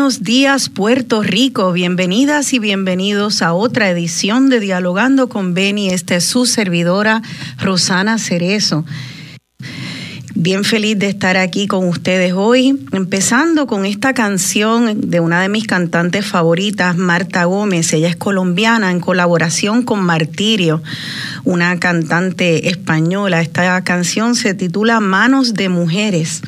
Buenos días Puerto Rico, bienvenidas y bienvenidos a otra edición de Dialogando con Beni. Esta es su servidora Rosana Cerezo. Bien feliz de estar aquí con ustedes hoy, empezando con esta canción de una de mis cantantes favoritas, Marta Gómez. Ella es colombiana en colaboración con Martirio, una cantante española. Esta canción se titula Manos de Mujeres.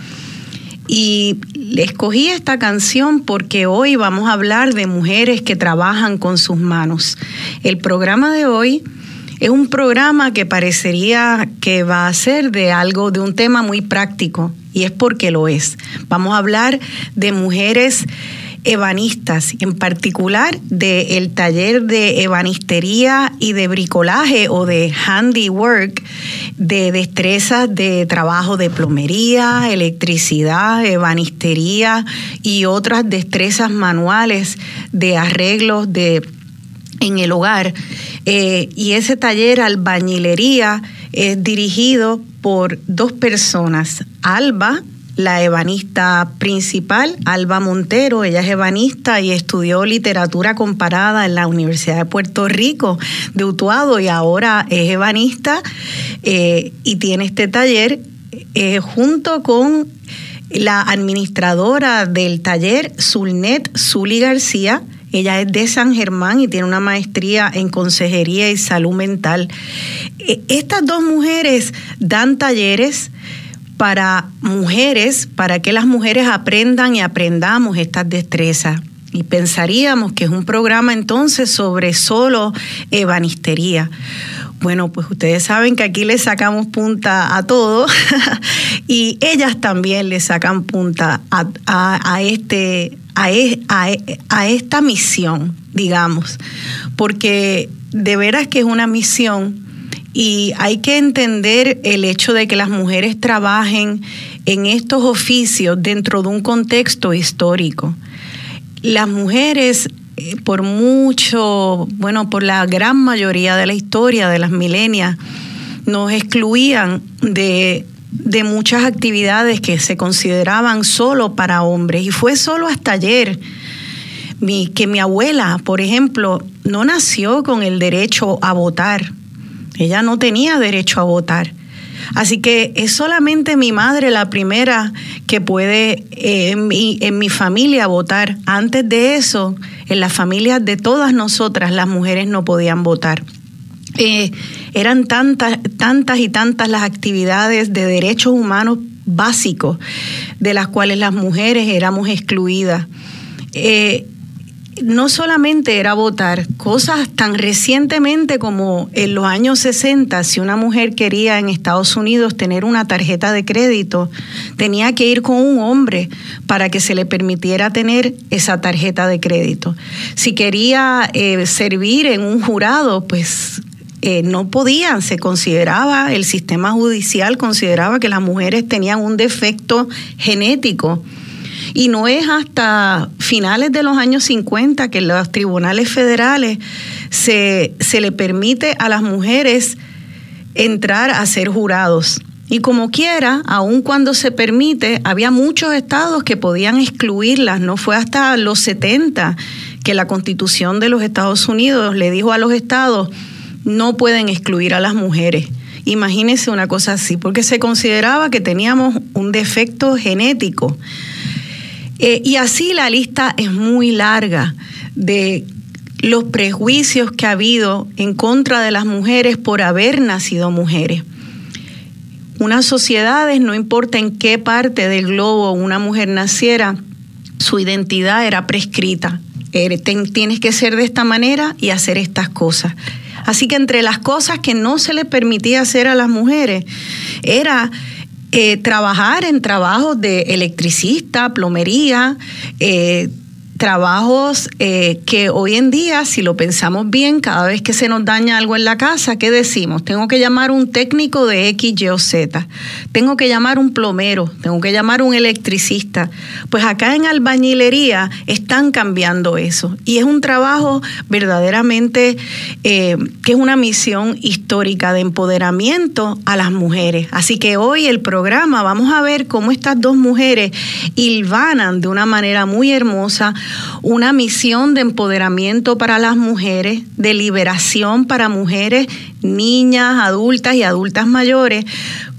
Y escogí esta canción porque hoy vamos a hablar de mujeres que trabajan con sus manos. El programa de hoy es un programa que parecería que va a ser de algo, de un tema muy práctico, y es porque lo es. Vamos a hablar de mujeres ebanistas, en particular del taller de ebanistería y de bricolaje o de handiwork, de destrezas de trabajo de plomería, electricidad, ebanistería y otras destrezas manuales de arreglos de en el hogar. Eh, y ese taller albañilería es dirigido por dos personas, Alba, la ebanista principal, Alba Montero. Ella es ebanista y estudió literatura comparada en la Universidad de Puerto Rico de Utuado y ahora es ebanista eh, y tiene este taller eh, junto con la administradora del taller, Zulnet Zuli García. Ella es de San Germán y tiene una maestría en consejería y salud mental. Eh, Estas dos mujeres dan talleres para mujeres, para que las mujeres aprendan y aprendamos estas destrezas. Y pensaríamos que es un programa entonces sobre solo ebanistería. Bueno, pues ustedes saben que aquí le sacamos punta a todo y ellas también le sacan punta a, este, a, e, a, esta misión, digamos, porque de veras que es una misión y hay que entender el hecho de que las mujeres trabajen en estos oficios dentro de un contexto histórico. Las mujeres eh, por mucho, bueno, por la gran mayoría de la historia de las milenias, nos excluían de, de muchas actividades que se consideraban solo para hombres. Y fue solo hasta ayer mi, que mi abuela, por ejemplo, no nació con el derecho a votar. Ella no tenía derecho a votar. Así que es solamente mi madre la primera que puede eh, en, mi, familia votar. Antes de eso, en las familias de todas nosotras, las mujeres no podían votar. Eh, eran tantas, tantas y tantas las actividades de derechos humanos básicos de las cuales las mujeres éramos excluidas. Eh, no solamente era votar, cosas tan recientemente como en los años 60, si una mujer quería en Estados Unidos tener una tarjeta de crédito, tenía que ir con un hombre para que se le permitiera tener esa tarjeta de crédito. Si quería eh, servir en un jurado, pues eh, no podían, se consideraba, el sistema judicial consideraba que las mujeres tenían un defecto genético y no es hasta finales de los años 50 que los tribunales federales se, se le permite a las mujeres entrar a ser jurados. Y como quiera, aun cuando se permite, había muchos estados que podían excluirlas. No fue hasta los 70 que la constitución de los Estados Unidos le dijo a los estados, no pueden excluir a las mujeres. Imagínense una cosa así, porque se consideraba que teníamos un defecto genético. Eh, y así la lista es muy larga de los prejuicios que ha habido en contra de las mujeres por haber nacido mujeres. Unas sociedades, no importa en qué parte del globo una mujer naciera, su identidad era prescrita. Tienes que ser de esta manera y hacer estas cosas. Así que entre las cosas que no se le permitía hacer a las mujeres era eh, trabajar en trabajos de electricista, plomería, eh, trabajos eh, que hoy en día, si lo pensamos bien, cada vez que se nos daña algo en la casa, ¿qué decimos? Tengo que llamar un técnico de X, Y o Z, tengo que llamar un plomero, tengo que llamar un electricista. Pues acá en albañilería están cambiando eso y es un trabajo verdaderamente eh, que es una misión histórica de empoderamiento a las mujeres. Así que hoy el programa vamos a ver cómo estas dos mujeres hilvanan de una manera muy hermosa una misión de empoderamiento para las mujeres, de liberación para mujeres, niñas, adultas y adultas mayores,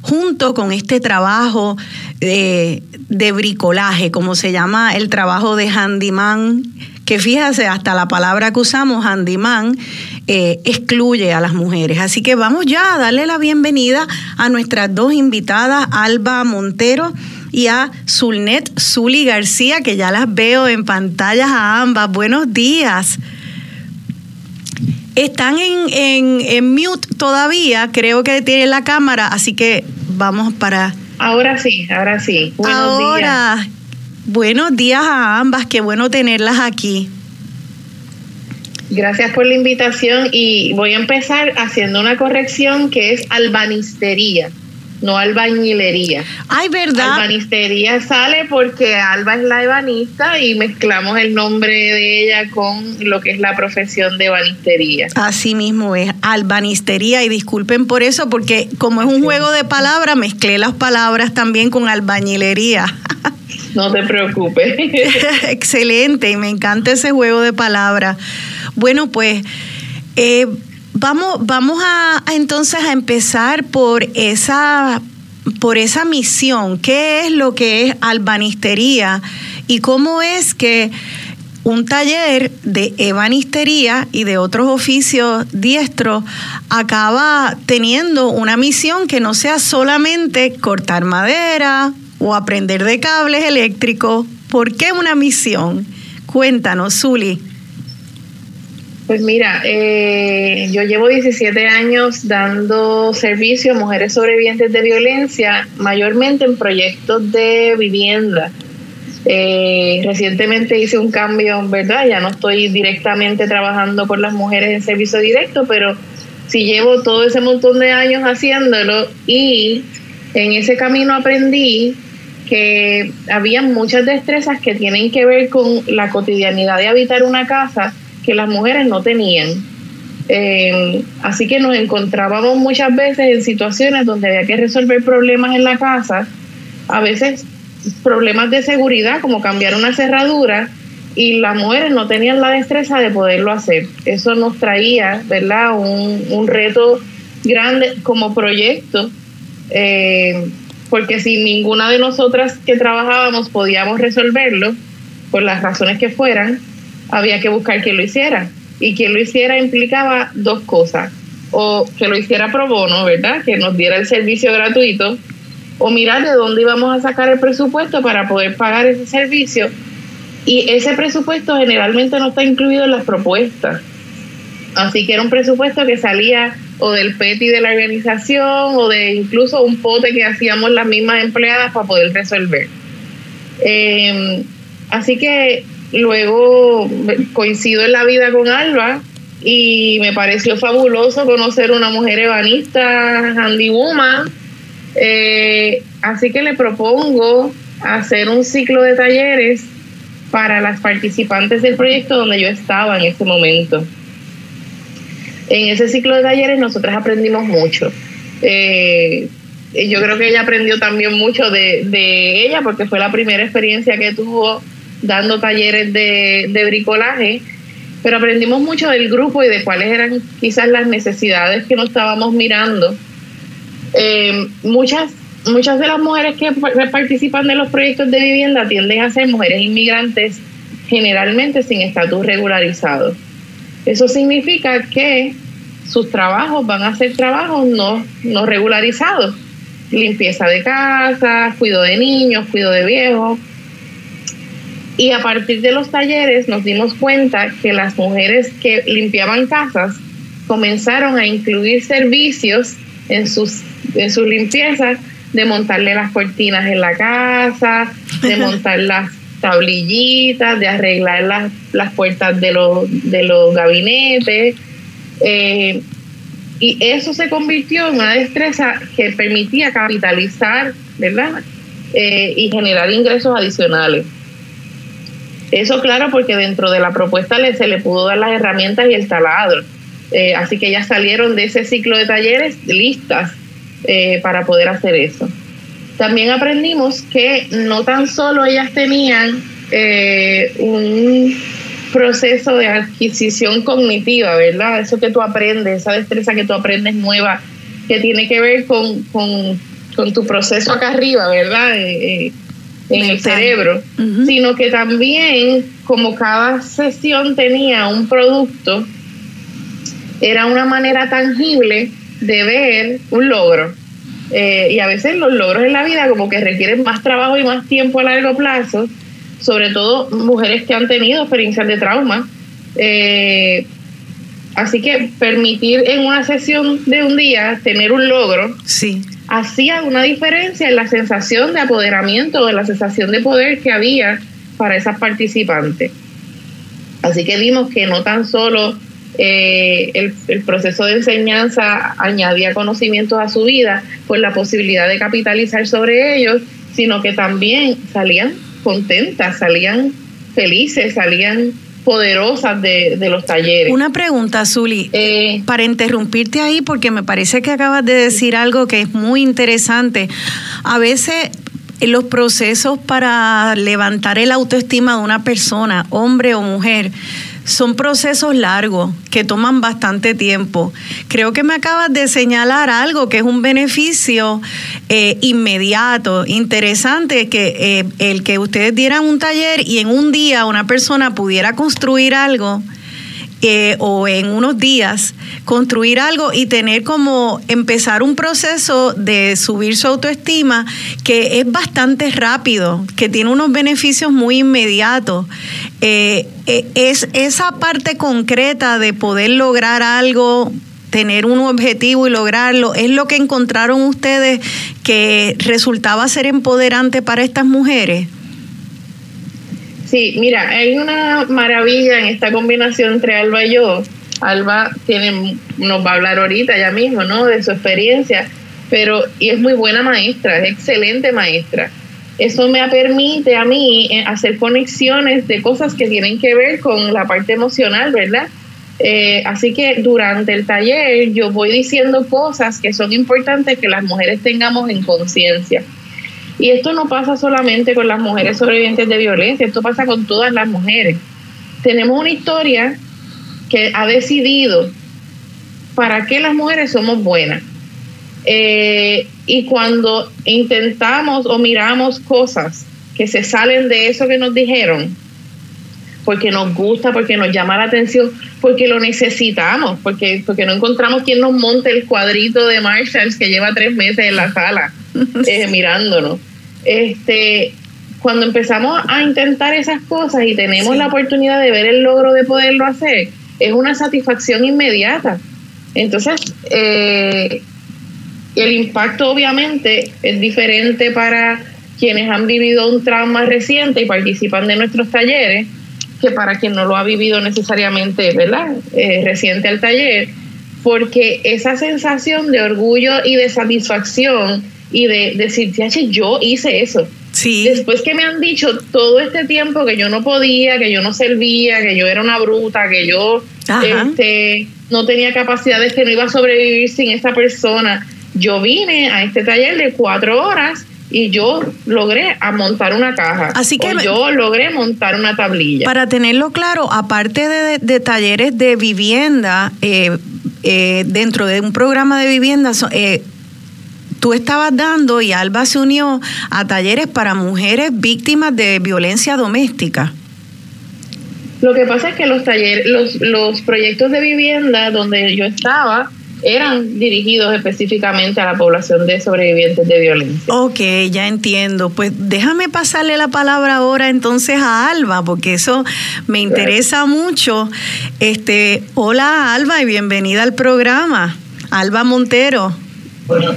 junto con este trabajo de, bricolaje, como se llama el trabajo de handyman, que fíjese, hasta la palabra que usamos, handyman, eh, excluye a las mujeres. Así que vamos ya a darle la bienvenida a nuestras dos invitadas, Alba Montero y a Zulnet Zuli García, que ya las veo en pantallas a ambas. Buenos días. Están en, en, mute todavía, creo que tienen la cámara, así que vamos para... Ahora sí, ahora sí. Buenos ahora, buenos días a ambas, qué bueno tenerlas aquí. Gracias por la invitación y voy a empezar haciendo una corrección que es albanistería no albañilería. Ay, ¿verdad? Albanistería sale porque Alba es la ebanista y mezclamos el nombre de ella con lo que es la profesión de ebanistería. Así mismo es, albanistería y disculpen por eso porque como es un juego de palabras, mezclé las palabras también con albañilería. No te preocupes. Excelente, y me encanta ese juego de palabras. Bueno, pues... Eh, Vamos, vamos a, entonces a empezar por esa, por esa misión. ¿Qué es lo que es albanistería y cómo es que un taller de ebanistería y de otros oficios diestros acaba teniendo una misión que no sea solamente cortar madera o aprender de cables eléctricos. ¿Por qué una misión? Cuéntanos, Zuli. Pues mira, eh, yo llevo 17 años dando servicio a mujeres sobrevivientes de violencia, mayormente en proyectos de vivienda. Eh, recientemente hice un cambio, ¿verdad? Ya no estoy directamente trabajando con las mujeres en servicio directo, pero sí llevo todo ese montón de años haciéndolo y en ese camino aprendí que había muchas destrezas que tienen que ver con la cotidianidad de habitar una casa que las mujeres no tenían. Eh, así que nos encontrábamos muchas veces en situaciones donde había que resolver problemas en la casa, a veces problemas de seguridad como cambiar una cerradura y las mujeres no tenían la destreza de poderlo hacer. Eso nos traía, ¿verdad? Un, un reto grande como proyecto, eh, porque si ninguna de nosotras que trabajábamos podíamos resolverlo, por las razones que fueran, había que buscar quien lo hiciera. Y quien lo hiciera implicaba dos cosas. O que lo hiciera pro bono, ¿verdad? Que nos diera el servicio gratuito. O mirar de dónde íbamos a sacar el presupuesto para poder pagar ese servicio. Y ese presupuesto generalmente no está incluido en las propuestas. Así que era un presupuesto que salía o del PETI de la organización o de incluso un pote que hacíamos las mismas empleadas para poder resolver. Eh, así que Luego coincido en la vida con Alba y me pareció fabuloso conocer una mujer ebanista, Handy Woman. Eh, así que le propongo hacer un ciclo de talleres para las participantes del proyecto donde yo estaba en ese momento. En ese ciclo de talleres nosotras aprendimos mucho. Eh, yo creo que ella aprendió también mucho de, de ella porque fue la primera experiencia que tuvo dando talleres de, bricolaje, pero aprendimos mucho del grupo y de cuáles eran quizás las necesidades que nos estábamos mirando. Eh, muchas, muchas de las mujeres que participan de los proyectos de vivienda tienden a ser mujeres inmigrantes generalmente sin estatus regularizado. Eso significa que sus trabajos van a ser trabajos no, no regularizados. Limpieza de casa, cuido de niños, cuido de viejos, y a partir de los talleres nos dimos cuenta que las mujeres que limpiaban casas comenzaron a incluir servicios en sus, en sus limpiezas de montarle las cortinas en la casa, de montar las tablillitas, de arreglar las, las puertas de los, de los gabinetes. Eh, y eso se convirtió en una destreza que permitía capitalizar, ¿verdad? Eh, y generar ingresos adicionales. Eso claro porque dentro de la propuesta se le pudo dar las herramientas y el taladro. Eh, así que ya salieron de ese ciclo de talleres listas eh, para poder hacer eso. También aprendimos que no tan solo ellas tenían eh, un proceso de adquisición cognitiva, ¿verdad? Eso que tú aprendes, esa destreza que tú aprendes nueva, que tiene que ver con, con, tu proceso acá arriba, ¿verdad? En el cerebro, sino que también como cada sesión tenía un producto, era una manera tangible de ver un logro. Eh, y a veces los logros en la vida como que requieren más trabajo y más tiempo a largo plazo, sobre todo mujeres que han tenido experiencias de trauma. Eh, así que permitir en una sesión de un día tener un logro, sí hacía una diferencia en la sensación de apoderamiento, de la sensación de poder que había para esas participantes. Así que vimos que no tan solo eh, el, proceso de enseñanza añadía conocimientos a su vida, pues la posibilidad de capitalizar sobre ellos, sino que también salían contentas, salían felices, salían poderosas de, los talleres. Una pregunta, Zuli, eh, para interrumpirte ahí, porque me parece que acabas de decir algo que es muy interesante. A veces los procesos para levantar el autoestima de una persona, hombre o mujer, son procesos largos que toman bastante tiempo. Creo que me acabas de señalar algo que es un beneficio eh, inmediato, interesante, que eh, el que ustedes dieran un taller y en un día una persona pudiera construir algo eh, o en unos días construir algo y tener como empezar un proceso de subir su autoestima que es bastante rápido, que tiene unos beneficios muy inmediatos. Eh, eh, es esa parte concreta de poder lograr algo tener un objetivo y lograrlo, es lo que encontraron ustedes que resultaba ser empoderante para estas mujeres. Sí, mira, hay una maravilla en esta combinación entre Alba y yo. Alba tiene, nos va a hablar ahorita ya mismo, ¿no? De su experiencia, pero y es muy buena maestra, es excelente maestra. Eso me permite a mí eh, hacer conexiones de cosas que tienen que ver con la parte emocional, ¿verdad? Eh, así que durante el taller yo voy diciendo cosas que son importantes que las mujeres tengamos en conciencia. Y esto no pasa solamente con las mujeres sobrevivientes de violencia, esto pasa con todas las mujeres. Tenemos una historia que ha decidido para qué las mujeres somos buenas. Eh, y cuando intentamos o miramos cosas que se salen de eso que nos dijeron, porque nos gusta, porque nos llama la atención, porque lo necesitamos, porque, porque no encontramos quien nos monte el cuadrito de Marshalls que lleva tres meses en la sala eh, mirándonos. Este, cuando empezamos a intentar esas cosas y tenemos la oportunidad de ver el logro de poderlo hacer, es una satisfacción inmediata. Entonces, eh, el impacto obviamente es diferente para quienes han vivido un trauma reciente y participan de nuestros talleres que para quien no lo ha vivido necesariamente, ¿verdad? Eh, reciente al taller, porque esa sensación de orgullo y de satisfacción y de decir, yo hice eso. Sí. Después que me han dicho todo este tiempo que yo no podía, que yo no servía, que yo era una bruta, que yo este, no tenía capacidades, que no iba a sobrevivir sin esta persona, yo vine a este taller de cuatro horas y yo logré a montar una caja. Así que yo logré montar una tablilla. Para tenerlo claro, aparte de, talleres de vivienda, eh, eh, dentro de un programa de vivienda, eh, tú estabas dando y Alba se unió a talleres para mujeres víctimas de violencia doméstica. Lo que pasa es que los talleres, los, los proyectos de vivienda donde yo estaba, eran dirigidos específicamente a la población de sobrevivientes de violencia. Ok, ya entiendo. Pues déjame pasarle la palabra ahora entonces a Alba, porque eso me interesa mucho. Este, hola Alba y bienvenida al programa. Alba Montero. Bueno,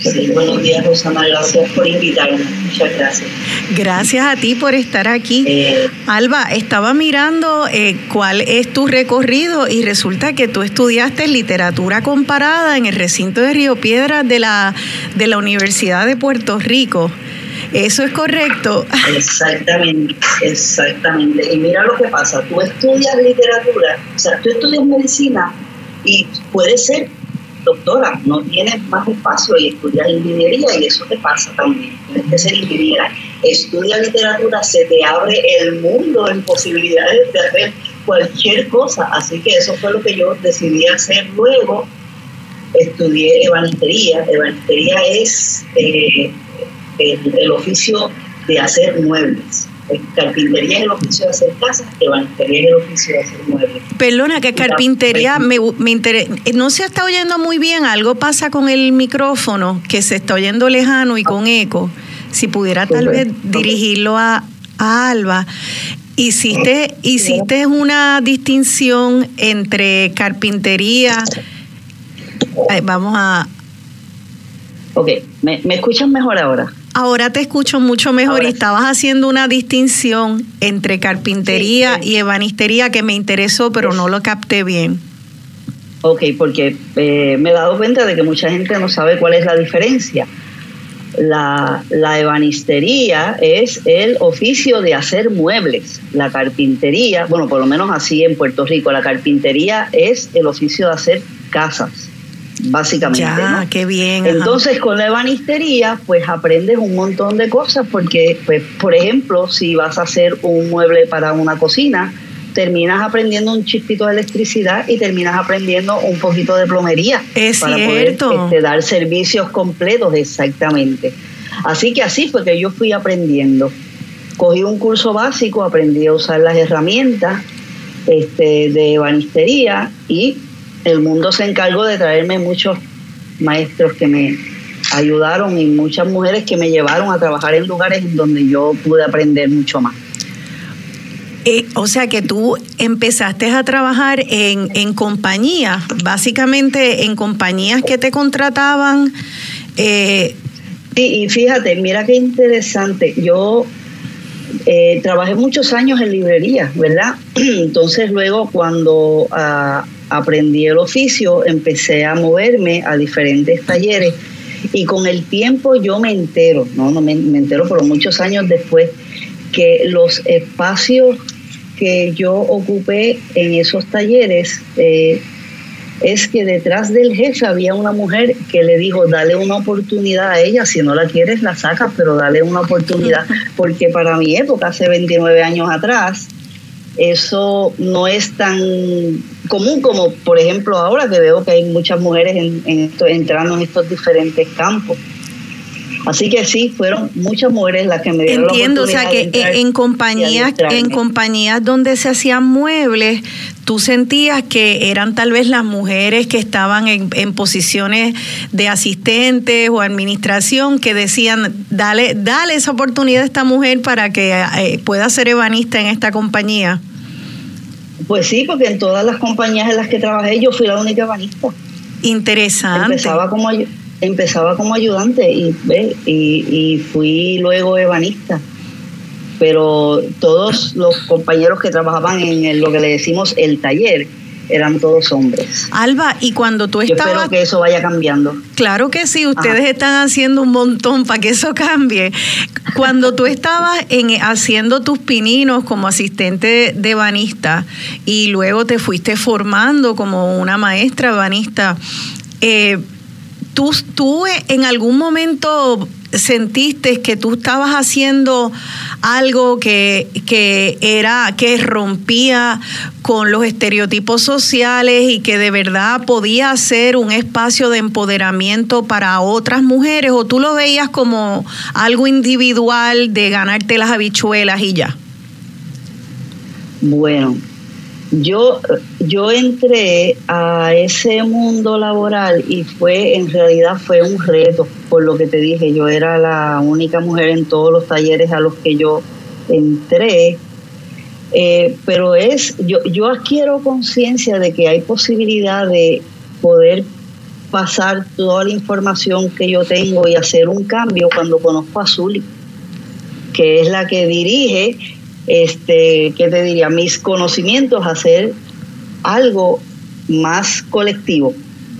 Sí, buenos días, Rosana. Gracias por invitarme. Muchas gracias. Gracias a ti por estar aquí. Eh, Alba, estaba mirando eh, cuál es tu recorrido y resulta que tú estudiaste literatura comparada en el recinto de Río Piedras de la, de la Universidad de Puerto Rico. ¿Eso es correcto? Exactamente, exactamente. Y mira lo que pasa, tú estudias literatura, o sea, tú estudias medicina y puede ser doctora, no tienes más espacio y estudias ingeniería y eso te pasa también. Tienes que ser ingeniera. Estudia literatura, se te abre el mundo en posibilidades de hacer cualquier cosa. Así que eso fue lo que yo decidí hacer luego. Estudié ebanistería. Ebanistería es eh, el oficio de hacer muebles carpintería es el oficio de hacer casas, ebanistería es el oficio de hacer muebles. Perdona, que carpintería me, me interesa. No se está oyendo muy bien, algo pasa con el micrófono que se está oyendo lejano y con eco. Si pudiera tal vez dirigirlo a, Alba. Hiciste, hiciste una distinción entre carpintería. vamos a. Ok, ¿Me, ¿me escuchan mejor ahora? Ahora te escucho mucho mejor y estabas haciendo una distinción entre carpintería y ebanistería que me interesó, pero no lo capté bien. Ok, porque eh, me he dado cuenta de que mucha gente no sabe cuál es la diferencia. La, la, ebanistería es el oficio de hacer muebles. La carpintería, bueno, por lo menos así en Puerto Rico, la carpintería es el oficio de hacer casas básicamente. Ya, qué bien. Entonces, con la ebanistería, pues aprendes un montón de cosas, porque, pues, por ejemplo, si vas a hacer un mueble para una cocina, terminas aprendiendo un chispito de electricidad y terminas aprendiendo un poquito de plomería es para cierto. poder este, dar servicios completos exactamente. Así que así fue que yo fui aprendiendo. Cogí un curso básico, aprendí a usar las herramientas este, de ebanistería y el mundo se encargó de traerme muchos maestros que me ayudaron y muchas mujeres que me llevaron a trabajar en lugares en donde yo pude aprender mucho más. Eh, o sea que tú empezaste a trabajar en, en compañías, básicamente en compañías que te contrataban. Eh, sí, y fíjate, mira qué interesante. Yo eh, trabajé muchos años en librería, ¿verdad? Entonces luego cuando ah, aprendí el oficio, empecé a moverme a diferentes talleres y con el tiempo yo me entero, no, no me, entero por muchos años después, que los espacios que yo ocupé en esos talleres eh, es que detrás del jefe había una mujer que le dijo, dale una oportunidad a ella, si no la quieres la sacas, pero dale una oportunidad, porque para mi época, hace 29 años atrás, eso no es tan común como, por ejemplo, ahora que veo que hay muchas mujeres entrando en estos diferentes campos. Así que sí, fueron muchas mujeres las que me dieron Entiendo, la oportunidad o sea que en compañías, en compañías donde se hacían muebles, tú sentías que eran tal vez las mujeres que estaban en, posiciones de asistentes o administración que decían, dale, dale esa oportunidad a esta mujer para que eh, pueda ser ebanista en esta compañía. Pues sí, porque en todas las compañías en las que trabajé yo fui la única ebanista. Interesante. Empezaba como, empezaba como ayudante y, y, fui luego ebanista. Pero todos los compañeros que trabajaban en lo que le decimos el taller, eran todos hombres. Alba, y cuando tú estabas... Yo espero que eso vaya cambiando. Claro que sí, ustedes están haciendo un montón para que eso cambie. Cuando tú estabas en, haciendo tus pininos como asistente de banista y luego te fuiste formando como una maestra banista, eh, ¿tú, ¿tú en algún momento sentiste que tú estabas haciendo algo que, que, era que rompía con los estereotipos sociales y que de verdad podía ser un espacio de empoderamiento para otras mujeres o tú lo veías como algo individual de ganarte las habichuelas y ya? Bueno, yo, yo entré a ese mundo laboral y fue, en realidad fue un reto, por lo que te dije, yo era la única mujer en todos los talleres a los que yo entré, eh, pero es, yo, yo adquiero conciencia de que hay posibilidad de poder pasar toda la información que yo tengo y hacer un cambio cuando conozco a Zuli, que es la que dirige este, ¿qué te diría? Mis conocimientos, hacer algo más colectivo.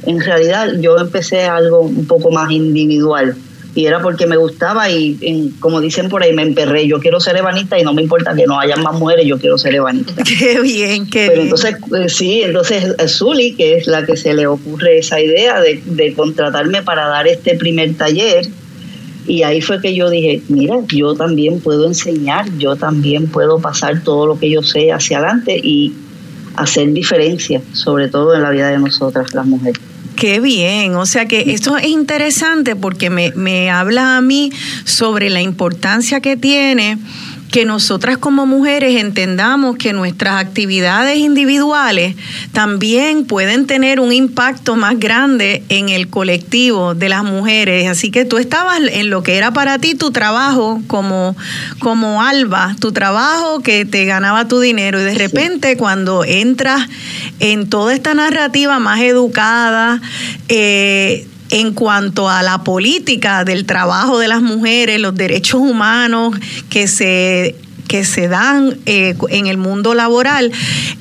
En realidad yo empecé algo un poco más individual y era porque me gustaba y como dicen por ahí me emperré, yo quiero ser ebanista y no me importa que no haya más mujeres, yo quiero ser ebanista. Qué bien, qué Pero entonces, eh, sí, entonces eh, Zuli, que es la que se le ocurre esa idea de, de contratarme para dar este primer taller, y ahí fue que yo dije, mira, yo también puedo enseñar, yo también puedo pasar todo lo que yo sé hacia adelante y hacer diferencia, sobre todo en la vida de nosotras, las mujeres. Qué bien, o sea que esto es interesante porque me, me habla a mí sobre la importancia que tiene que nosotras como mujeres entendamos que nuestras actividades individuales también pueden tener un impacto más grande en el colectivo de las mujeres. Así que tú estabas en lo que era para ti tu trabajo como, como Alba, tu trabajo que te ganaba tu dinero y de repente cuando entras en toda esta narrativa más educada, eh, en cuanto a la política del trabajo de las mujeres, los derechos humanos que se que se dan eh, en el mundo laboral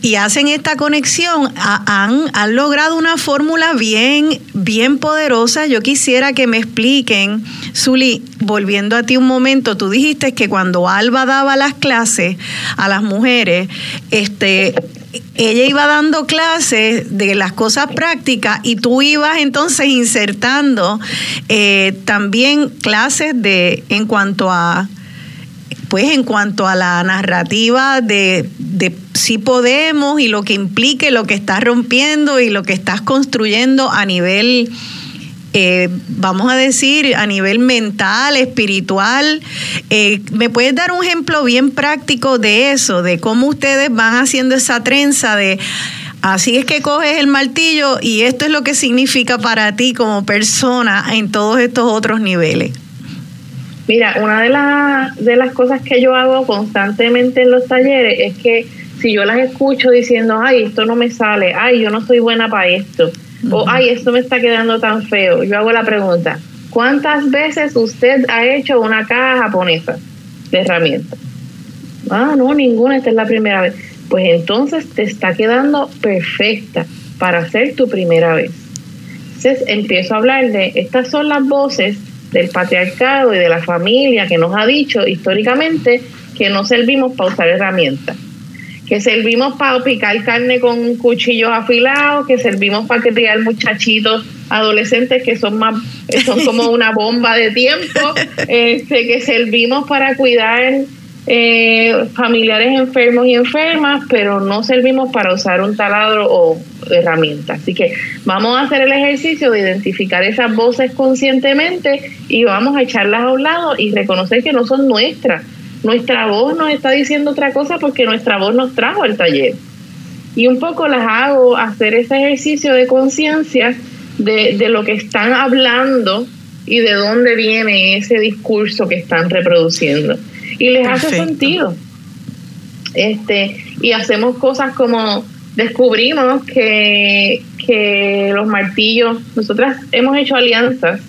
y hacen esta conexión, han, han logrado una fórmula bien, bien poderosa. Yo quisiera que me expliquen, Zuli, volviendo a ti un momento, tú dijiste que cuando Alba daba las clases a las mujeres, este, ella iba dando clases de las cosas prácticas y tú ibas entonces insertando eh, también clases de en cuanto a pues en cuanto a la narrativa de, de si podemos y lo que implique lo que estás rompiendo y lo que estás construyendo a nivel eh, vamos a decir, a nivel mental, espiritual. Eh, ¿Me puedes dar un ejemplo bien práctico de eso, de cómo ustedes van haciendo esa trenza de... Así es que coges el martillo y esto es lo que significa para ti como persona en todos estos otros niveles. Mira, una de, de las cosas que yo hago constantemente en los talleres es que si yo las escucho diciendo, ay, esto no me sale, ay, yo no soy buena para esto, o ay, esto me está quedando tan feo, yo hago la pregunta, ¿cuántas veces usted ha hecho una caja japonesa de herramientas? Ah, no, ninguna, esta es la primera vez. Pues entonces te está quedando perfecta para hacer tu primera vez. Entonces empiezo a hablar de, estas son las voces del patriarcado y de la familia que nos ha dicho históricamente que no servimos para usar herramientas que servimos para picar carne con cuchillos afilados, que servimos para criar muchachitos adolescentes que son más son como una bomba de tiempo, este, que servimos para cuidar eh, familiares enfermos y enfermas, pero no servimos para usar un taladro o herramienta. Así que vamos a hacer el ejercicio de identificar esas voces conscientemente y vamos a echarlas a un lado y reconocer que no son nuestras nuestra voz nos está diciendo otra cosa porque nuestra voz nos trajo al taller. Y un poco las hago hacer ese ejercicio de conciencia de, lo que están hablando y de dónde viene ese discurso que están reproduciendo. Y les hace sentido. Este, y hacemos cosas como descubrimos que, que los martillos, nosotras hemos hecho alianzas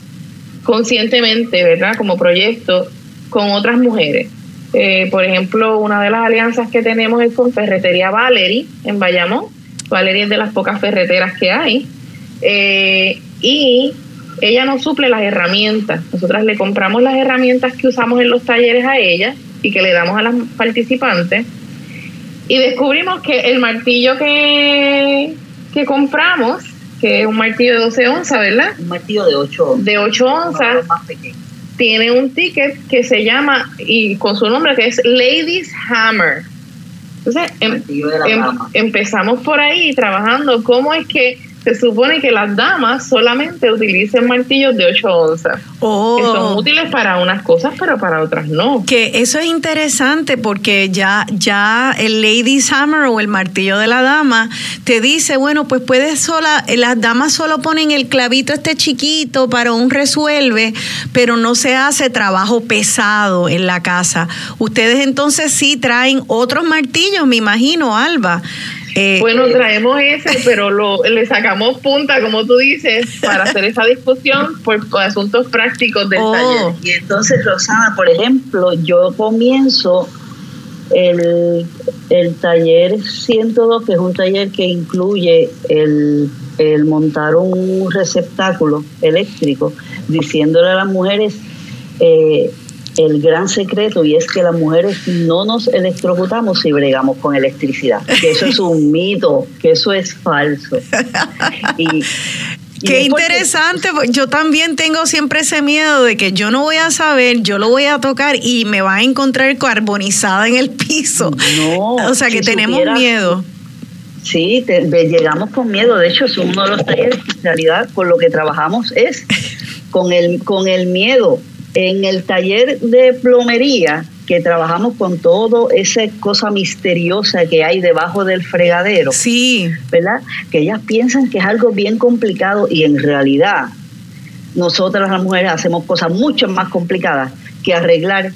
conscientemente, ¿verdad? Como proyecto con otras mujeres. Eh, por ejemplo, una de las alianzas que tenemos es con Ferretería Valerie en Bayamón. Valerie es de las pocas ferreteras que hay. Eh, y ella nos suple las herramientas. Nosotras le compramos las herramientas que usamos en los talleres a ella y que le damos a las participantes. Y descubrimos que el martillo que, que compramos, que es un martillo de 12 onzas, ¿verdad? Un martillo de 8 onzas. De 8 onzas. Más pequeño tiene un ticket que se llama, y con su nombre, que es Ladies Hammer. Entonces, em, em, empezamos por ahí trabajando cómo es que se supone que las damas solamente utilicen martillos de 8 onzas. Oh. Que son útiles para unas cosas, pero para otras no. Que eso es interesante porque ya, ya el Lady's Hammer o el martillo de la dama te dice, bueno, pues puedes sola, las damas solo ponen el clavito este chiquito para un resuelve, pero no se hace trabajo pesado en la casa. Ustedes entonces sí traen otros martillos, me imagino, Alba. Eh, bueno, eh, traemos ese, pero lo, le sacamos punta, como tú dices, para hacer esa discusión por, asuntos prácticos del oh. taller. Y entonces, Rosana, por ejemplo, yo comienzo el, el taller 102, que es un taller que incluye el, el montar un receptáculo eléctrico, diciéndole a las mujeres, eh, el gran secreto y es que las mujeres no nos electrocutamos si bregamos con electricidad. Que eso es un mito, que eso es falso. Y, Qué interesante, yo también tengo siempre ese miedo de que yo no voy a saber, yo lo voy a tocar y me va a encontrar carbonizada en el piso. No, o sea que tenemos miedo. Sí, llegamos con miedo. De hecho, es uno de los talleres en realidad con lo que trabajamos es con el, con el miedo en el taller de plomería, que trabajamos con todo esa cosa misteriosa que hay debajo del fregadero. Sí. ¿Verdad? Que ellas piensan que es algo bien complicado y en realidad nosotras las mujeres hacemos cosas mucho más complicadas que arreglar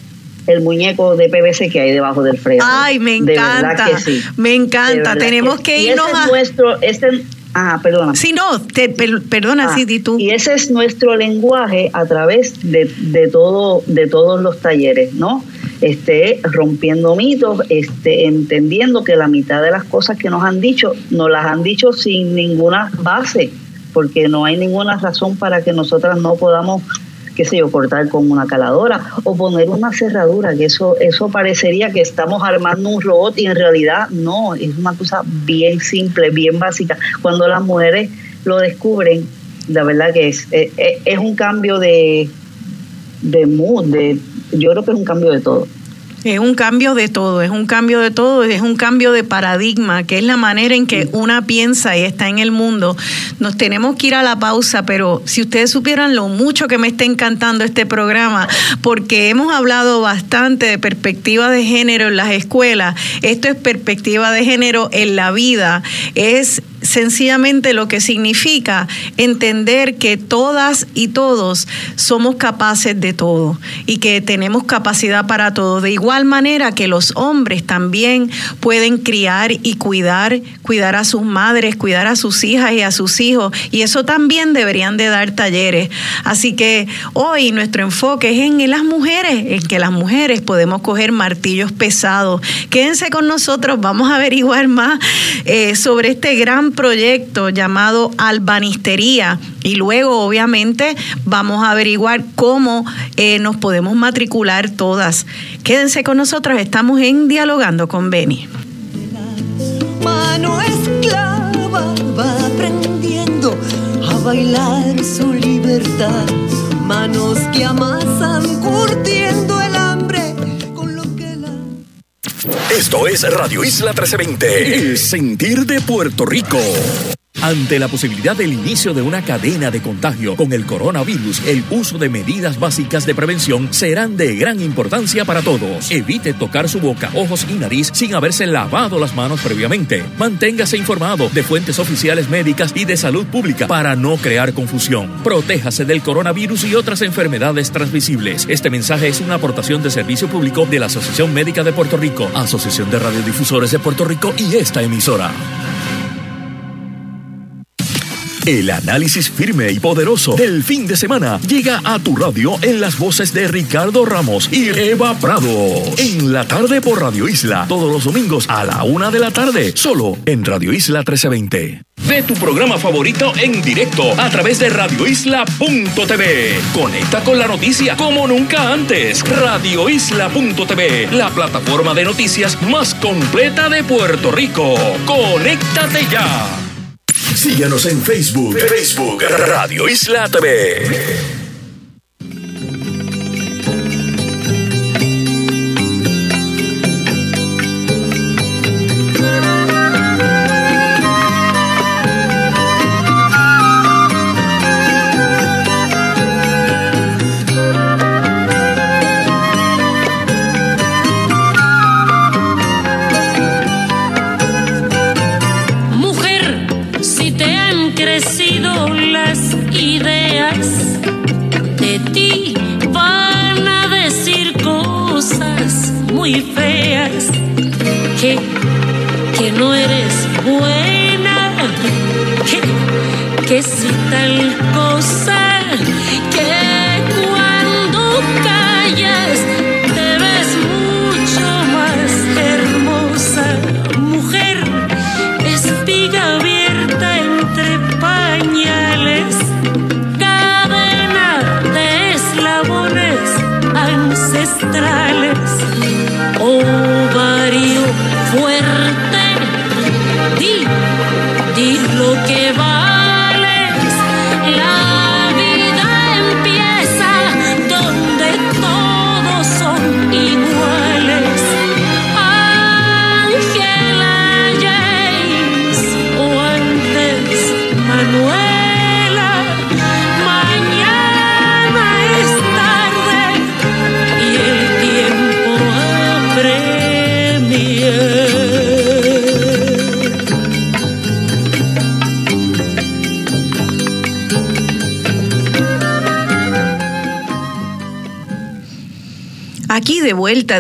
el muñeco de PVC que hay debajo del fregadero. Ay, me encanta. Me encanta. Tenemos que, irnos a... nuestro, este, Ah, perdona. Sí, no, perdona, ah, sí, di tú. Y ese es nuestro lenguaje a través de, todo, de todos los talleres, ¿no? Este, rompiendo mitos, este, entendiendo que la mitad de las cosas que nos han dicho, nos las han dicho sin ninguna base, porque no hay ninguna razón para que nosotras no podamos qué sé yo, cortar con una caladora o poner una cerradura, que eso, eso parecería que estamos armando un robot y en realidad no, es una cosa bien simple, bien básica. Cuando las mujeres lo descubren, la verdad que es, es, es un cambio de, de mood, de, yo creo que es un cambio de todo. Es un cambio de todo, es un cambio de todo, es un cambio de paradigma, que es la manera en que una piensa y está en el mundo. Nos tenemos que ir a la pausa, pero si ustedes supieran lo mucho que me está encantando este programa, porque hemos hablado bastante de perspectiva de género en las escuelas, esto es perspectiva de género en la vida, es sencillamente lo que significa entender que todas y todos somos capaces de todo y que tenemos capacidad para todo. De igual manera que los hombres también pueden criar y cuidar, cuidar a sus madres, cuidar a sus hijas y a sus hijos. Y eso también deberían de dar talleres. Así que hoy nuestro enfoque es en las mujeres, en que las mujeres podemos coger martillos pesados. Quédense con nosotros, vamos a averiguar más eh, sobre este gran proyecto llamado Albanistería y luego obviamente vamos a averiguar cómo eh, nos podemos matricular todas. Quédense con nosotros, estamos en Dialogando con Beni. Mano esclava va aprendiendo a bailar su libertad. Manos que amasan curtiendo el Esto es Radio Isla 1320, el sentir de Puerto Rico. Ante la posibilidad del inicio de una cadena de contagio con el coronavirus, el uso de medidas básicas de prevención serán de gran importancia para todos. Evite tocar su boca, ojos y nariz sin haberse lavado las manos previamente. Manténgase informado de fuentes oficiales médicas y de salud pública para no crear confusión. Protéjase del coronavirus y otras enfermedades transmisibles. Este mensaje es una aportación de servicio público de la Asociación Médica de Puerto Rico, Asociación de Radiodifusores de Puerto Rico y esta emisora. El análisis firme y poderoso del fin de semana llega a tu radio en las voces de Ricardo Ramos y Eva Prado. En la tarde por Radio Isla, todos los domingos a la una de la tarde, solo en Radio Isla 1320. Ve tu programa favorito en directo a través de radioisla.tv. Conecta con la noticia como nunca antes. Radioisla.tv, la plataforma de noticias más completa de Puerto Rico. Conéctate ya. Síguenos en Facebook. Facebook Radio Isla TV.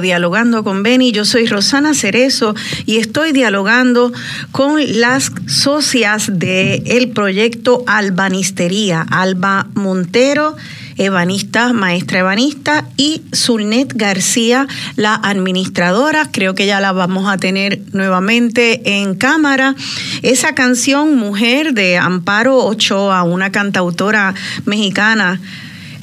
De dialogando con Beni, yo soy Rosana Cerezo y estoy dialogando con las socias del proyecto Albanistería, Alba Montero, ebanista, maestra ebanista, y Zulnet García, la administradora. Creo que ya la vamos a tener nuevamente en cámara. Esa canción, Mujer, de Amparo Ochoa, una cantautora mexicana,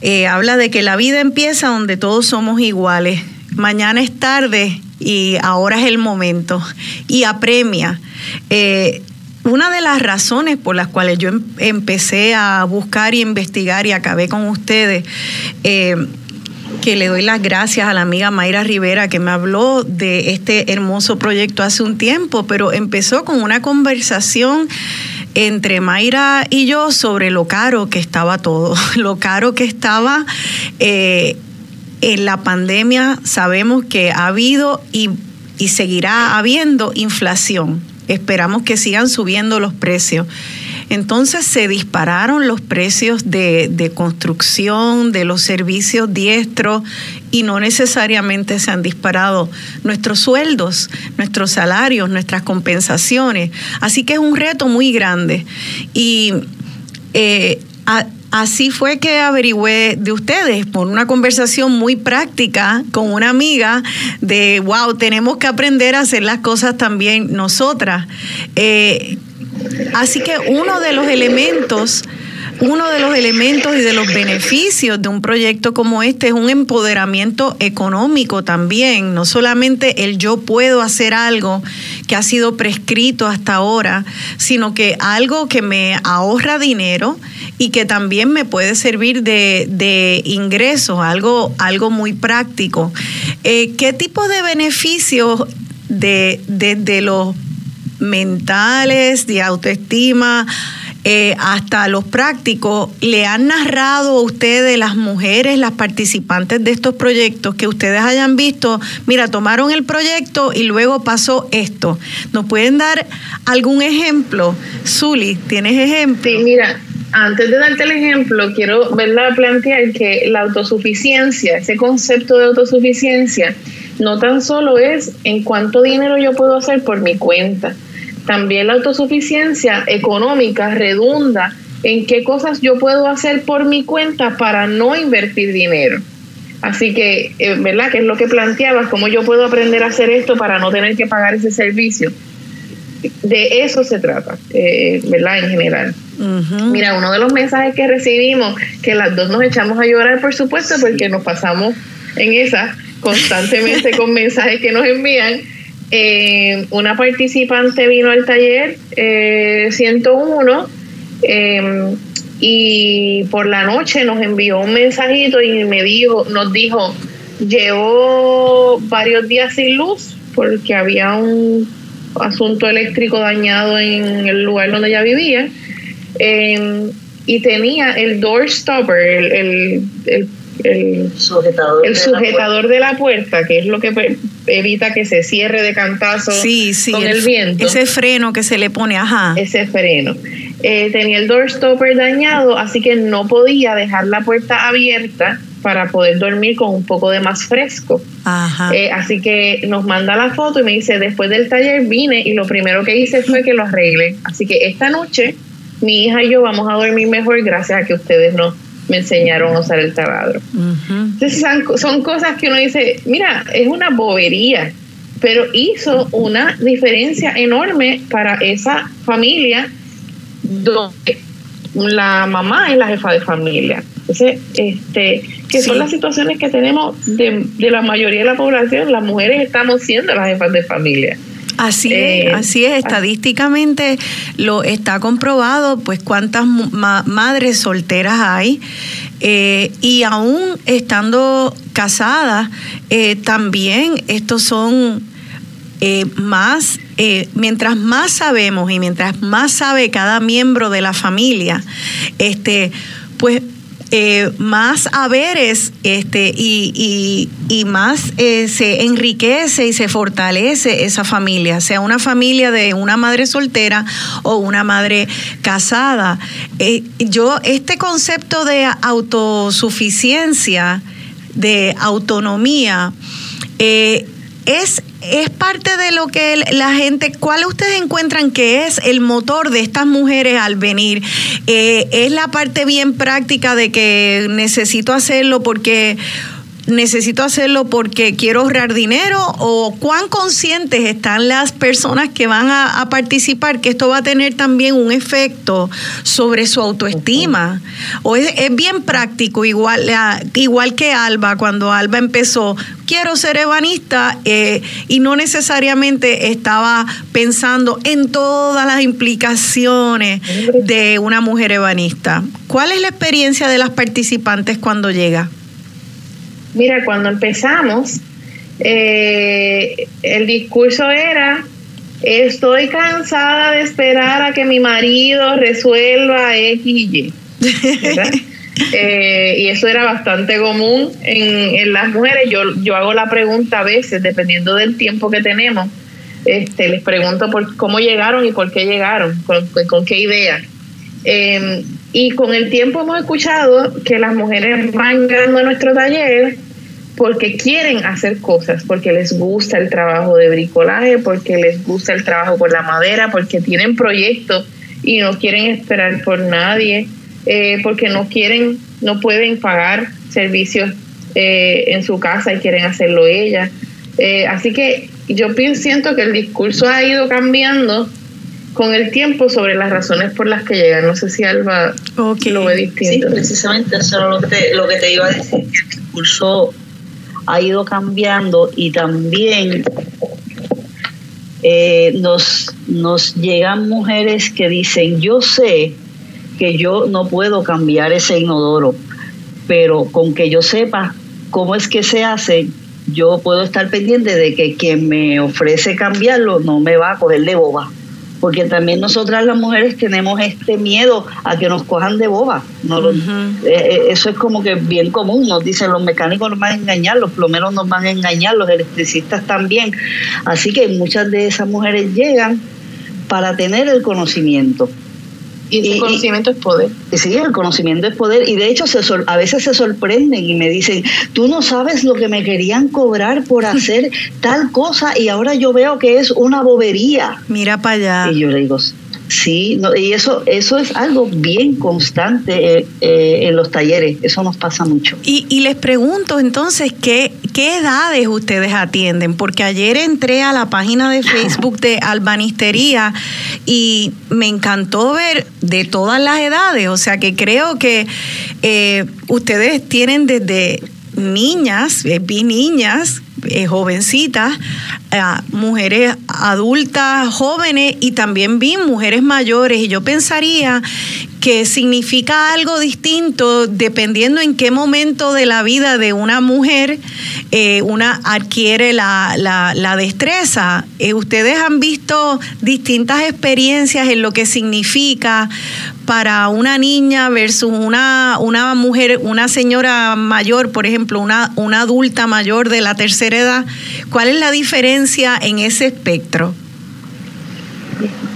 eh, habla de que la vida empieza donde todos somos iguales. Mañana es tarde y ahora es el momento. Y apremia. Eh, una de las razones por las cuales yo em- empecé a buscar y investigar y acabé con ustedes, eh, que le doy las gracias a la amiga Mayra Rivera que me habló de este hermoso proyecto hace un tiempo, pero empezó con una conversación entre Mayra y yo sobre lo caro que estaba todo, lo caro que estaba eh, en la pandemia. Sabemos que ha habido y, y seguirá habiendo inflación. Esperamos que sigan subiendo los precios. Entonces se dispararon los precios de, de, construcción, de los servicios diestros y no necesariamente se han disparado nuestros sueldos, nuestros salarios, nuestras compensaciones. Así que es un reto muy grande. Y eh, a, Así fue que averigüé de ustedes por una conversación muy práctica con una amiga de, wow, tenemos que aprender a hacer las cosas también nosotras. Eh, Así que uno de los elementos uno de los elementos y de los beneficios de un proyecto como este es un empoderamiento económico también, no solamente el yo puedo hacer algo que ha sido prescrito hasta ahora, sino que algo que me ahorra dinero y que también me puede servir de, de ingresos, algo, algo muy práctico. Eh, ¿Qué tipo de beneficios de, de, de los mentales, de autoestima, eh, hasta los prácticos, le han narrado a ustedes, las mujeres, las participantes de estos proyectos, que ustedes hayan visto, mira, tomaron el proyecto y luego pasó esto. ¿Nos pueden dar algún ejemplo? Zuli, ¿tienes ejemplo? Sí, mira, antes de darte el ejemplo, quiero ¿verdad? plantear que la autosuficiencia, ese concepto de autosuficiencia, no tan solo es en cuánto dinero yo puedo hacer por mi cuenta, también la autosuficiencia económica redunda en qué cosas yo puedo hacer por mi cuenta para no invertir dinero. Así que, eh, ¿verdad? ¿Qué es lo que planteabas? ¿Cómo yo puedo aprender a hacer esto para no tener que pagar ese servicio? De eso se trata, eh, ¿verdad? En general. Mira, uno de los mensajes que recibimos, que las dos nos echamos a llorar, por supuesto, porque nos pasamos en esa constantemente con mensajes que nos envían, eh, una participante vino al taller 101 eh, em, y por la noche nos envió un mensajito y me dijo, nos dijo, llevo varios días sin luz porque había un asunto eléctrico dañado en el lugar donde ella vivía em, y tenía el door stopper, el, el el sujetador, el de, sujetador la de, la puerta, que es lo que evita que se cierre de cantazo con el, viento. Ese freno que se le pone, ajá. Ese freno. Eh, tenía el door stopper dañado, así que no podía dejar la puerta abierta para poder dormir con un poco de más fresco. Ajá. Eh, así que nos manda la foto y me dice, después del taller vine y lo primero que hice fue que lo arregle. Así que esta noche mi hija y yo vamos a dormir mejor gracias a que ustedes nos me enseñaron a usar el taladro. Entonces son, cosas que uno dice, mira, es una bobería, pero hizo una diferencia enorme para esa familia donde la mamá es la jefa de familia. Entonces, este, que son las situaciones que tenemos de, de la mayoría de la población, las mujeres estamos siendo las jefas de familia. Así es, eh, así es, estadísticamente lo está comprobado, pues cuántas madres solteras hay. Eh, y aún estando casadas, eh, también estos son más, mientras más sabemos y mientras más sabe cada miembro de la familia, este, pues eh, más haberes este, y, y, más eh, se enriquece y se fortalece esa familia, sea una familia de una madre soltera o una madre casada. Eh, yo, este concepto de autosuficiencia, de autonomía, es es parte de lo que la gente, ¿cuál ustedes encuentran que es el motor de estas mujeres al venir? Eh, ¿Es la parte bien práctica de que necesito hacerlo porque necesito hacerlo porque quiero ahorrar dinero o cuán conscientes están las personas que van a, participar que esto va a tener también un efecto sobre su autoestima o es, bien práctico igual igual que Alba cuando Alba empezó quiero ser ebanista eh, y no necesariamente estaba pensando en todas las implicaciones de una mujer ebanista. ¿Cuál es la experiencia de las participantes cuando llega? Mira, cuando empezamos, eh, el discurso era, estoy cansada de esperar a que mi marido resuelva X y Y. ¿verdad? Eh, y eso era bastante común en, en, las mujeres. Yo, yo hago la pregunta a veces, dependiendo del tiempo que tenemos, este, les pregunto por cómo llegaron y por qué llegaron, con, con qué idea. Eh, y con el tiempo hemos escuchado que las mujeres van llegando a nuestro taller porque quieren hacer cosas, porque les gusta el trabajo de bricolaje, porque les gusta el trabajo por la madera, porque tienen proyectos y no quieren esperar por nadie, eh, porque no quieren, no pueden pagar servicios eh, en su casa y quieren hacerlo ellas. Eh, así que yo siento que el discurso ha ido cambiando con el tiempo sobre las razones por las que llegan. No sé si Alba lo ve distinto. Sí, precisamente eso era lo que te, lo que te iba a decir. El discurso ha ido cambiando y también eh, nos, nos llegan mujeres que dicen, yo sé que yo no puedo cambiar ese inodoro, pero con que yo sepa cómo es que se hace, yo puedo estar pendiente de que quien me ofrece cambiarlo no me va a coger de boba porque también nosotras las mujeres tenemos este miedo a que nos cojan de boba. No, eh, eso es como que bien común, nos dicen los mecánicos nos van a engañar, los plomeros nos van a engañar, los electricistas también. Así que muchas de esas mujeres llegan para tener el conocimiento. Y el conocimiento es poder. Sí, el conocimiento es poder. Y de hecho se a veces se sorprenden y me dicen, tú no sabes lo que me querían cobrar por hacer tal cosa y ahora yo veo que es una bobería. Mira para allá. Y yo le digo, Sí, no, y eso, eso es algo bien constante eh, eh, en los talleres, eso nos pasa mucho. Y, y les pregunto entonces, ¿qué, ¿qué edades ustedes atienden? Porque ayer entré a la página de Facebook de Albanistería y me encantó ver de todas las edades, o sea que creo que eh, ustedes tienen desde niñas, vi niñas, eh, jovencitas, eh, mujeres adultas, jóvenes y también vi mujeres mayores y yo pensaría que significa algo distinto dependiendo en qué momento de la vida de una mujer eh, una adquiere la, la, destreza. Eh, ustedes han visto distintas experiencias en lo que significa para una niña versus una, una mujer, una señora mayor, por ejemplo, una, una adulta mayor de la tercera edad. ¿Cuál es la diferencia en ese espectro?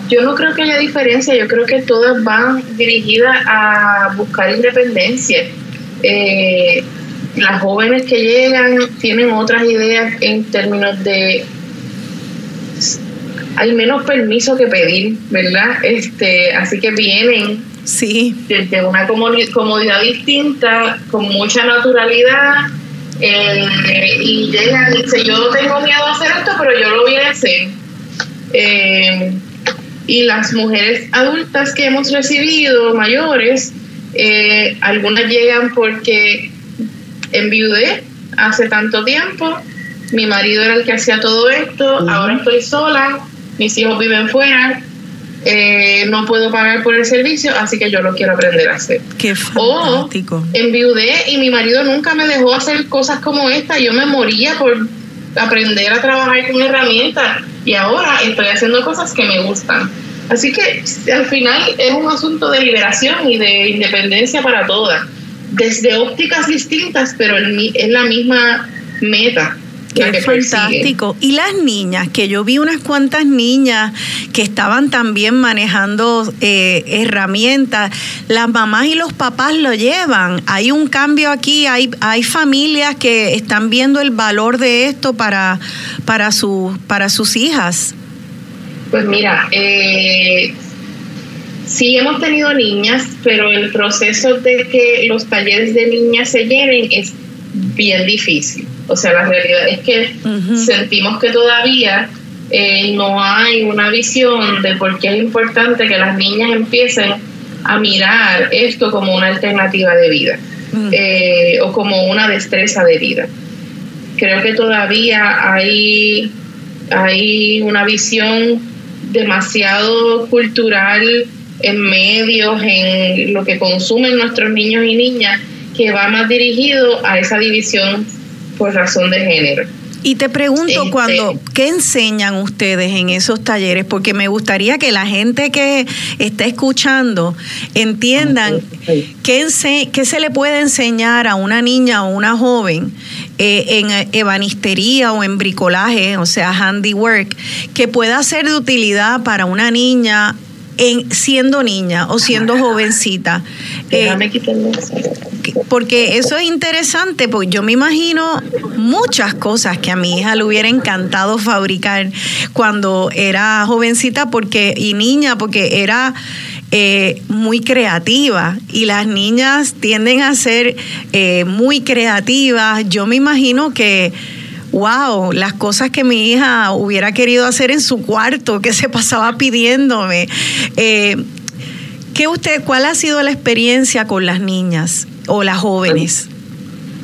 Yo no creo que haya diferencia, yo creo que todas van dirigidas a buscar independencia. Eh, las jóvenes que llegan tienen otras ideas en términos de hay menos permiso que pedir, ¿verdad? Este, así que vienen sí. desde una comodidad distinta, con mucha naturalidad, eh, y llegan y dicen, yo no tengo miedo a hacer esto, pero yo lo voy a hacer. Eh, y las mujeres adultas que hemos recibido, mayores, eh, algunas llegan porque enviudé hace tanto tiempo, mi marido era el que hacía todo esto, ahora estoy sola, mis hijos viven fuera, eh, no puedo pagar por el servicio, así que yo lo quiero aprender a hacer. Qué fantástico. O enviudé y mi marido nunca me dejó hacer cosas como esta, yo me moría por aprender a trabajar con herramientas y ahora estoy haciendo cosas que me gustan. Así que al final es un asunto de liberación y de independencia para todas, desde ópticas distintas, pero es la misma meta. Qué fantástico. Y las niñas, que yo vi unas cuantas niñas que estaban también manejando eh, herramientas, las mamás y los papás lo llevan. Hay un cambio aquí, hay, hay familias que están viendo el valor de esto para, para, su, para sus hijas. Pues mira, eh, sí hemos tenido niñas, pero el proceso de que los talleres de niñas se llenen es bien difícil. O sea, la realidad es que sentimos que todavía eh, no hay una visión de por qué es importante que las niñas empiecen a mirar esto como una alternativa de vida eh, o como una destreza de vida. Creo que todavía hay, hay una visión demasiado cultural en medios, en lo que consumen nuestros niños y niñas, que va más dirigido a esa división por razón de género. Y te pregunto Este- cuando, ¿qué enseñan ustedes en esos talleres? Porque me gustaría que la gente que está escuchando entiendan qué, qué se le puede enseñar a una niña o una joven eh, en ebanistería o en bricolaje, o sea, handiwork, que pueda ser de utilidad para una niña en, siendo niña o siendo jovencita. Eh, Déjame eso. que- porque eso es interesante, porque yo me imagino muchas cosas que a mi hija le hubiera encantado fabricar cuando era jovencita porque y niña, porque era eh, muy creativa y las niñas tienden a ser eh, muy creativas. Yo me imagino que Wow, las cosas que mi hija hubiera querido hacer en su cuarto, que se pasaba pidiéndome. Eh, ¿Qué usted, cuál ha sido la experiencia con las niñas o las jóvenes?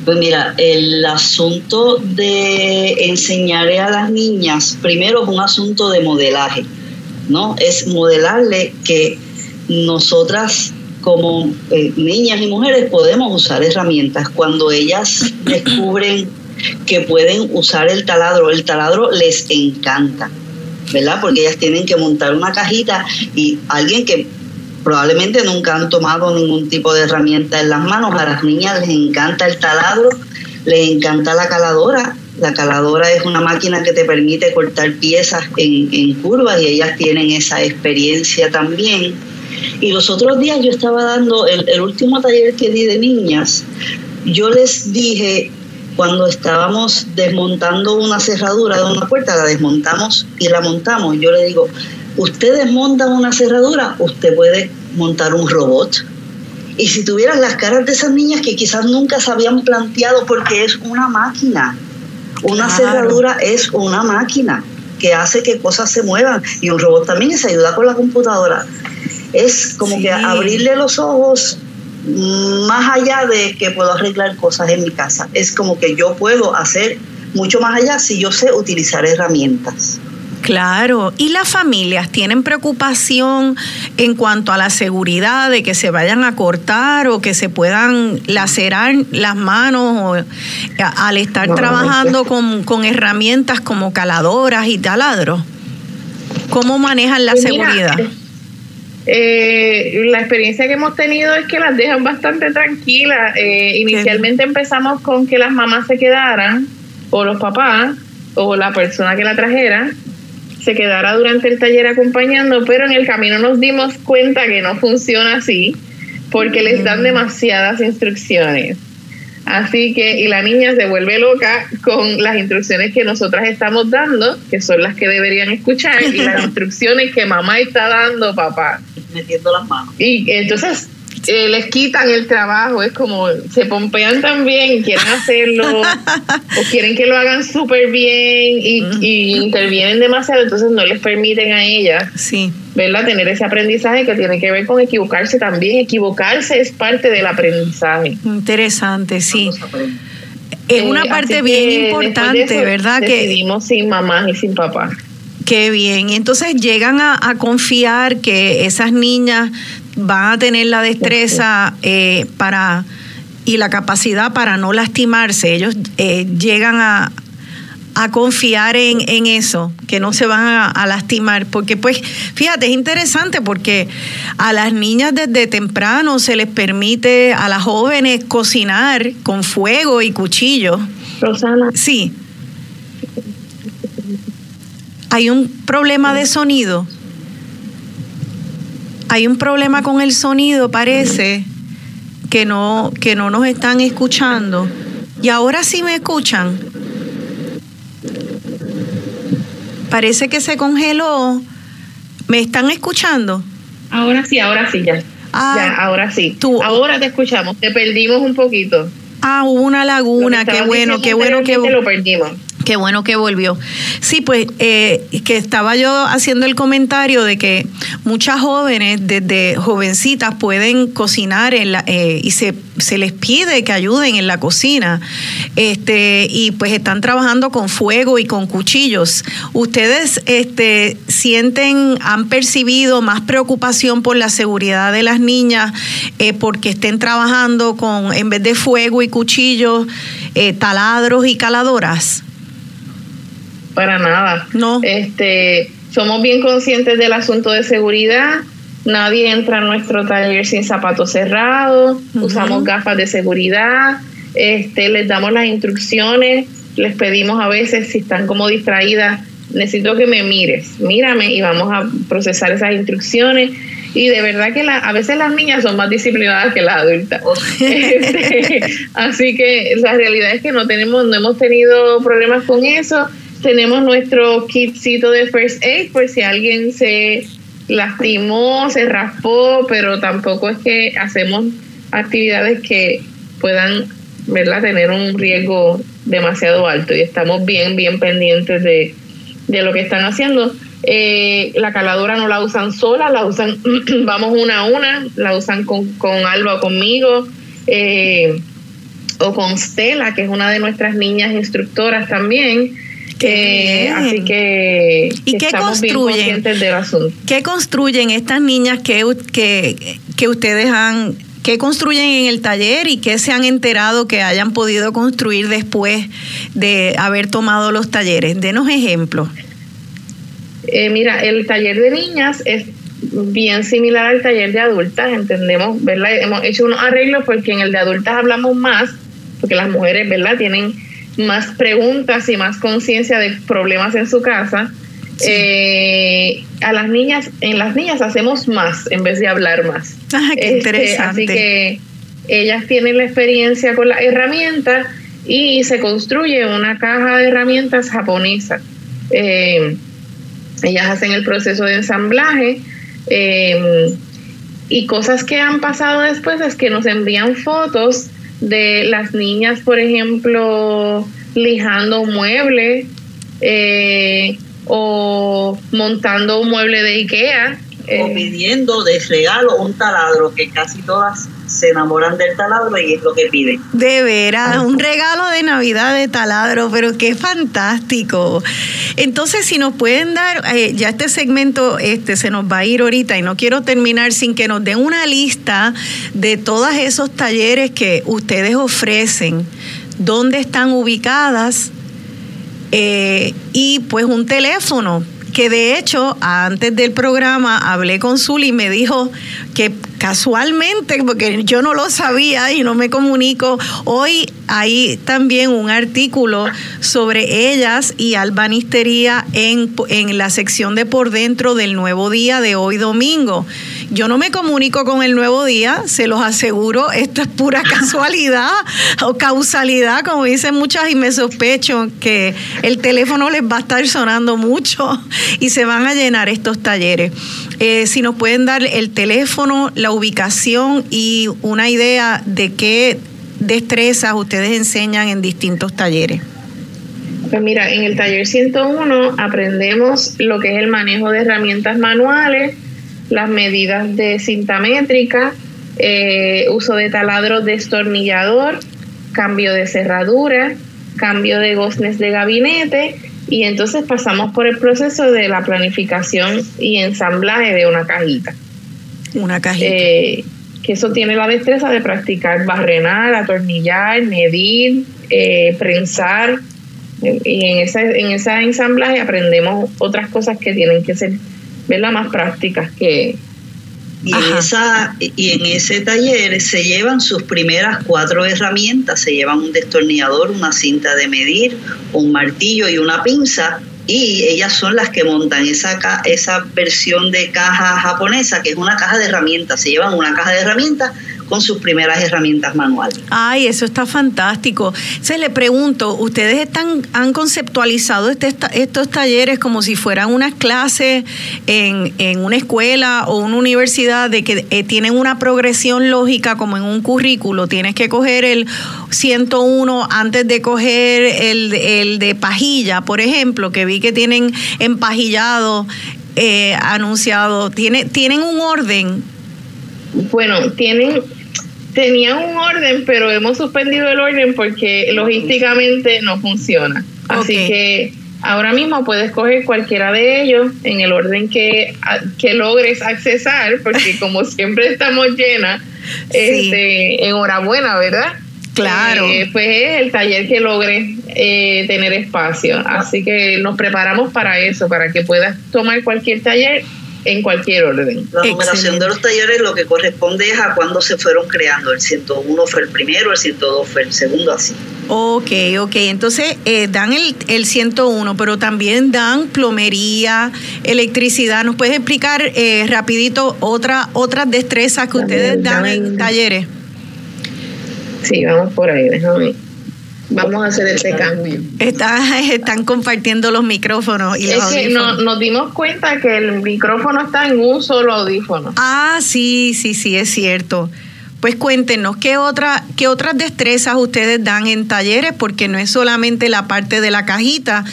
Pues mira, el asunto de enseñarle a las niñas, primero es un asunto de modelaje, ¿no? Es modelarle que nosotras como eh, niñas y mujeres podemos usar herramientas. Cuando ellas descubren que pueden usar el taladro, el taladro les encanta, ¿verdad? Porque ellas tienen que montar una cajita y alguien que probablemente nunca han tomado ningún tipo de herramienta en las manos, a las niñas les encanta el taladro, les encanta la caladora. La caladora es una máquina que te permite cortar piezas en, en curvas y ellas tienen esa experiencia también. Y los otros días yo estaba dando el, el último taller que di de niñas, yo les dije, cuando estábamos desmontando una cerradura de una puerta, la desmontamos y la montamos, yo le digo, usted desmonta una cerradura, usted puede montar un robot. Y si tuvieran las caras de esas niñas que quizás nunca se habían planteado, porque es una máquina, una Claro. cerradura es una máquina que hace que cosas se muevan y un robot también se ayuda con la computadora. Es como Sí. que abrirle los ojos más allá de que puedo arreglar cosas en mi casa. Es como que yo puedo hacer mucho más allá si yo sé utilizar herramientas. Claro, y las familias tienen preocupación en cuanto a la seguridad de que se vayan a cortar o que se puedan lacerar las manos o, a- al estar No, trabajando con, con herramientas como caladoras y taladros. ¿Cómo manejan la Pues mira, seguridad? Eh, la experiencia que hemos tenido es que las dejan bastante tranquilas. Eh, inicialmente empezamos con que las mamás se quedaran, o los papás, o la persona que la trajera, se quedara durante el taller acompañando, pero en el camino nos dimos cuenta que no funciona así, porque les dan demasiadas instrucciones. Así que, y la niña se vuelve loca con las instrucciones que nosotras estamos dando, que son las que deberían escuchar, y las instrucciones que mamá está dando, papá. Metiendo las manos. Y entonces eh, les quitan el trabajo, es como se pompean también, quieren hacerlo, o quieren que lo hagan súper bien y, y intervienen demasiado, entonces no les permiten a ellas, Sí, ¿verdad?, tener ese aprendizaje que tiene que ver con equivocarse también. Equivocarse es parte del aprendizaje. interesante, sí. Es una Eh, parte bien de importante, eso ¿verdad? Que Decidimos sin mamás y sin papás. Qué bien. Entonces llegan a, a confiar que esas niñas van a tener la destreza eh, para y la capacidad para no lastimarse. Ellos eh, llegan a, a confiar en, en eso, que no se van a, a lastimar. Porque pues, fíjate, es interesante porque a las niñas desde temprano se les permite a las jóvenes cocinar con fuego y cuchillo. Rosana, Sí. Hay un problema de sonido. Hay un problema con el sonido, parece que no que no nos están escuchando. Y ahora sí me escuchan. Parece que se congeló. ¿Me están escuchando? ahora sí, ahora sí, ya. Ah, ya, ahora sí. tú- ahora te escuchamos, te perdimos un poquito. Ah, hubo una laguna. que Qué bueno, qué bueno, bueno. Lo perdimos. Qué bueno que volvió. Sí, pues eh, que estaba yo haciendo el comentario de que muchas jóvenes, desde jovencitas, pueden cocinar en la, eh, y se, se les pide que ayuden en la cocina. Este, y pues están trabajando con fuego y con cuchillos. ¿Ustedes este, sienten, han percibido más preocupación por la seguridad de las niñas eh, porque estén trabajando con, en vez de fuego y cuchillos, eh, taladros y caladoras? Para nada. No. Este, somos bien conscientes del asunto de seguridad. Nadie entra a nuestro taller sin zapatos cerrados. Usamos gafas de seguridad. Este, les damos las instrucciones. Les pedimos a veces si están como distraídas, necesito que me mires, mírame y vamos a procesar esas instrucciones. Y de verdad que la, a veces las niñas son más disciplinadas que las adultas. Este, así que la realidad es que no tenemos, no hemos tenido problemas con eso. Tenemos nuestro kitcito de first aid por si alguien se lastimó, se raspó, pero tampoco es que hacemos actividades que puedan ¿verdad? tener un riesgo demasiado alto y estamos bien, bien pendientes de, de lo que están haciendo. Eh, la caladora no la usan sola, la usan, vamos una a una, la usan con, con Alba o conmigo, eh, o con Stella, que es una de nuestras niñas instructoras también. Eh, así que, ¿Y que qué estamos construyen? conscientes del asunto. ¿Qué construyen estas niñas que, que, que ustedes han, qué construyen en el taller y qué se han enterado que hayan podido construir después de haber tomado los talleres? Denos ejemplos. Eh, mira, el taller de niñas es bien similar al taller de adultas, entendemos, ¿verdad? Hemos hecho unos arreglos porque en el de adultas hablamos más, porque las mujeres, ¿verdad? Tienen más preguntas y más conciencia de problemas en su casa. Eh, a las niñas, en las niñas hacemos más en vez de hablar más. Ah, qué Este, interesante. Así que ellas tienen la experiencia con las herramientas y se construye una caja de herramientas japonesa. Eh, ellas hacen el proceso de ensamblaje eh, y cosas que han pasado después es que nos envían fotos de las niñas, por ejemplo, lijando un mueble eh, o montando un mueble de Ikea. o eh, pidiendo de regalo un taladro, que casi todas se enamoran del taladro y es lo que piden. De veras, un regalo de Navidad de taladro, pero qué fantástico. Entonces, si nos pueden dar, eh, ya este segmento este, se nos va a ir ahorita y no quiero terminar sin que nos den una lista de todos esos talleres que ustedes ofrecen, dónde están ubicadas eh, y pues un teléfono que de hecho antes del programa hablé con Zuli y me dijo que casualmente, porque yo no lo sabía y no me comunico, hoy hay también un artículo sobre ellas y albanistería en, en la sección de por dentro del nuevo día de hoy domingo. Yo no me comunico con el nuevo día, se los aseguro, esto es pura casualidad o causalidad, como dicen muchas, y me sospecho que el teléfono les va a estar sonando mucho y se van a llenar estos talleres. Eh, si nos pueden dar el teléfono, la ubicación y una idea de qué destrezas ustedes enseñan en distintos talleres. Pues mira, en el taller 101 aprendemos lo que es el manejo de herramientas manuales, las medidas de cinta métrica, eh, uso de taladro destornillador, cambio de cerradura, cambio de goznes de gabinete y entonces pasamos por el proceso de la planificación y ensamblaje de una cajita. Una cajita. Eh, que eso tiene la destreza de practicar barrenar, atornillar, medir, eh, prensar. Y en ese, en ese ensamblaje aprendemos otras cosas que tienen que ser ¿verdad? más prácticas que, Y en, esa, y en ese taller se llevan sus primeras cuatro herramientas, se llevan un destornillador, una cinta de medir, un martillo y una pinza, y ellas son las que montan esa, ca- esa versión de caja japonesa, que es una caja de herramientas, se llevan una caja de herramientas con sus primeras herramientas manuales. Ay, eso está fantástico. Se le pregunto, ¿ustedes están, han conceptualizado este, esta- estos talleres como si fueran unas clases en, en una escuela o una universidad de que eh, tienen una progresión lógica como en un currículo? Tienes que coger el 101 antes de coger el, el de pajilla, por ejemplo, que vi que tienen empajillado, eh, anunciado. ¿Tiene, ¿Tienen un orden? Bueno, tienen, tenían un orden, pero hemos suspendido el orden porque logísticamente no funciona. Así que ahora mismo puedes coger cualquiera de ellos en el orden que, que logres accesar, porque como siempre estamos llenas, Sí. este, enhorabuena, ¿verdad? Claro. Eh, pues es el taller que logre eh, tener espacio. Así que nos preparamos para eso, para que puedas tomar cualquier taller en cualquier orden. La numeración Excelente. de los talleres lo que corresponde es a cuándo se fueron creando. El 101 fue el primero, el 102 fue el segundo, así. Ok, ok. Entonces eh, dan el, el 101, pero también dan plomería, electricidad. ¿Nos puedes explicar eh, rapidito otra, otras destrezas que ustedes dan en talleres? Sí, vamos por ahí, déjame. Vamos a hacer este cambio. Están, están compartiendo los micrófonos y los Es que audífonos. no- nos dimos cuenta que el micrófono está en un solo audífono. Ah, sí, sí, sí, es cierto. Pues cuéntenos, ¿qué, otra, ¿qué otras destrezas ustedes dan en talleres? Porque no es solamente la parte de la cajita,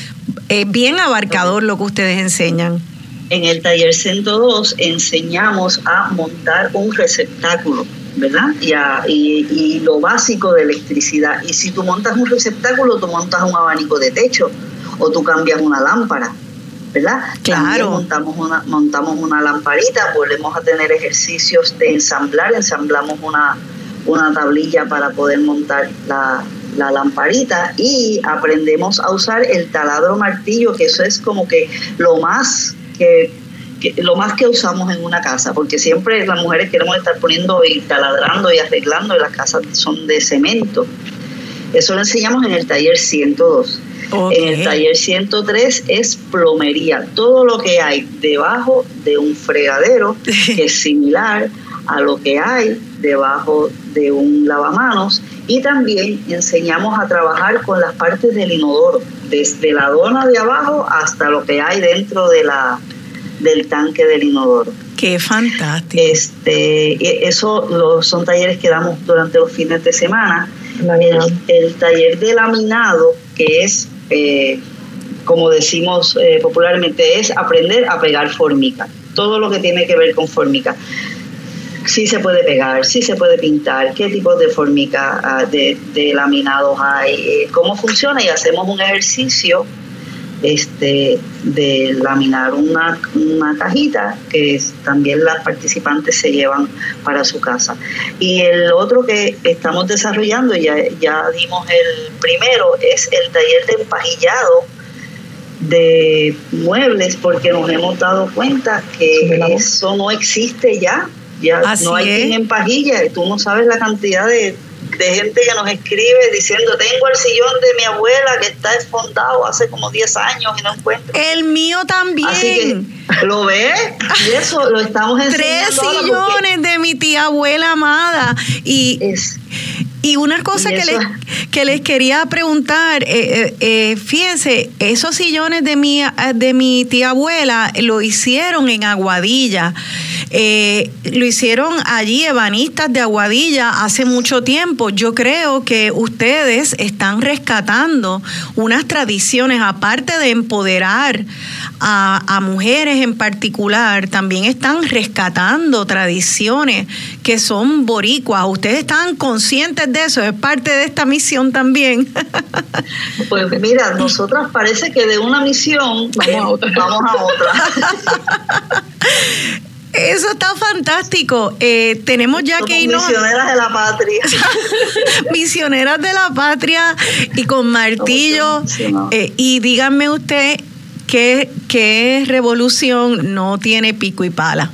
es bien abarcador lo que ustedes enseñan. En el taller 102 enseñamos a montar un receptáculo, ¿verdad? Y, a- y- y lo básico de electricidad. Y si tú montas un receptáculo, tú montas un abanico de techo o tú cambias una lámpara, ¿verdad? Claro. También montamos una, montamos una lamparita, volvemos a tener ejercicios de ensamblar, ensamblamos una, una tablilla para poder montar la, la lamparita y aprendemos a usar el taladro martillo, que eso es como que lo más que, que- lo más que usamos en una casa, porque siempre las mujeres queremos estar poniendo y taladrando y arreglando y las casas son de cemento. Eso lo enseñamos en el taller 102. Ok. En el taller 103 es plomería, todo lo que hay debajo de un fregadero que es similar a lo que hay debajo de un lavamanos y también enseñamos a trabajar con las partes del inodoro, desde la dona de abajo hasta lo que hay dentro de la del tanque del inodoro. Qué fantástico. Este, eso lo- son talleres que damos durante los fines de semana. Laminado. El, el taller de laminado, que es, eh, como decimos eh, popularmente, es aprender a pegar formica. Todo lo que tiene que ver con formica. Sí se puede pegar, sí se puede pintar, qué tipos de formica, ah, de, de laminados hay, eh, cómo funciona y hacemos un ejercicio este, de laminar una, una cajita que es- también las participantes se llevan para su casa. Y el otro que estamos desarrollando, ya, ya dimos el primero, es el taller de empajillado de muebles porque nos hemos dado cuenta que eso no existe ya. Ya Así no hay es. quien empajilla. y Tú no sabes la cantidad de, de gente que nos escribe diciendo, tengo el sillón de mi abuela que está desfondado hace como 10 años y no encuentro. El mío también. Así que, ¿lo ves? Y eso lo estamos Tres enseñando porque sillones de mi tía abuela amada. Y, es- y una cosa Y que les, que les quería preguntar, eh, eh, eh, fíjense, esos sillones de mi, de mi tía abuela lo hicieron en Aguadilla. Lo hicieron allí, ebanistas de Aguadilla, hace mucho tiempo. Yo creo que ustedes están rescatando unas tradiciones, aparte de empoderar a, a mujeres en particular, también están rescatando tradiciones que son boricuas. Ustedes están conscientes de eso, es parte de esta misión también. Pues mira, nosotras parece que de una misión Vamos a otra. vamos a otra. Eso está fantástico. Eh, tenemos ya Somos que irnos misioneras de la patria. misioneras de la patria y con martillo. Eh, y díganme usted qué, qué revolución no tiene pico y pala.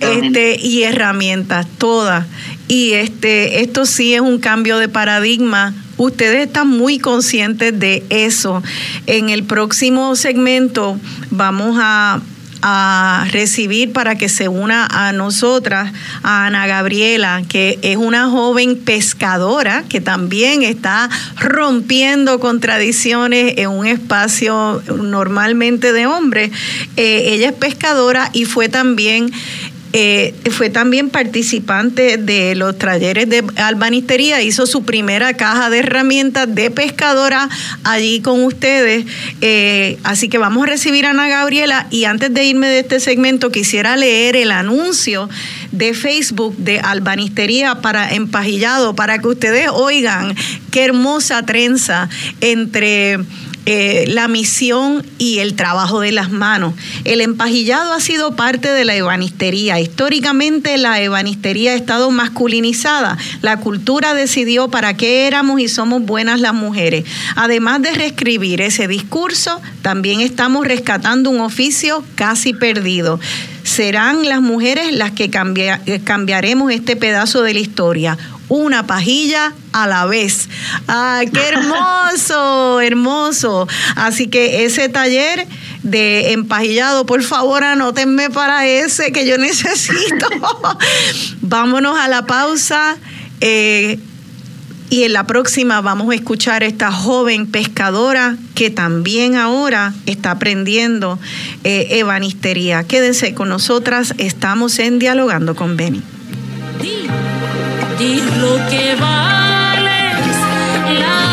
Este, y herramientas, todas. Y este, esto sí es un cambio de paradigma. Ustedes están muy conscientes de eso. En el próximo segmento vamos a, a recibir para que se una a nosotras a Ana Gabriela, que es una joven pescadora que también está rompiendo con tradiciones en un espacio normalmente de hombres. Eh, ella es pescadora y fue también eh, fue también participante de los talleres de albanistería, hizo su primera caja de herramientas de pescadora allí con ustedes. Eh, así que vamos a recibir a Ana Gabriela y antes de irme de este segmento quisiera leer el anuncio de Facebook de albanistería para empajillado para que ustedes oigan qué hermosa trenza entre eh, la misión y el trabajo de las manos. El empajillado ha sido parte de la ebanistería. Históricamente la ebanistería ha estado masculinizada. La cultura decidió para qué éramos y somos buenas las mujeres. Además de reescribir ese discurso, también estamos rescatando un oficio casi perdido serán las mujeres las que cambiaremos este pedazo de la historia una pajilla a la vez. ¡Ay, qué hermoso! hermoso. Así que ese taller de empajillado, por favor, anótenme para ese que yo necesito. Vámonos a la pausa. Eh, y en la próxima vamos a escuchar a esta joven pescadora que también ahora está aprendiendo eh, ebanistería. Quédense con nosotras, estamos en Dialogando con Beni lo que vales. La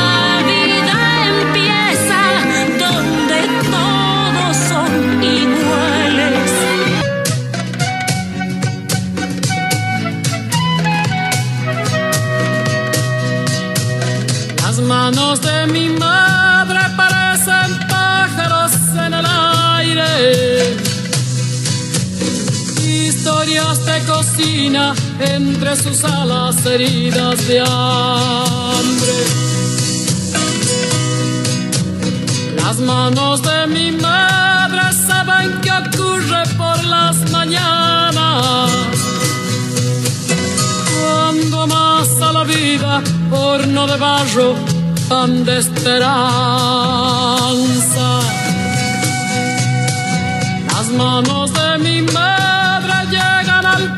entre sus alas heridas de hambre. Las manos de mi madre saben qué ocurre por las mañanas. Cuando amasa la vida, horno de barro, pan de esperanza. Las manos de mi madre llegan al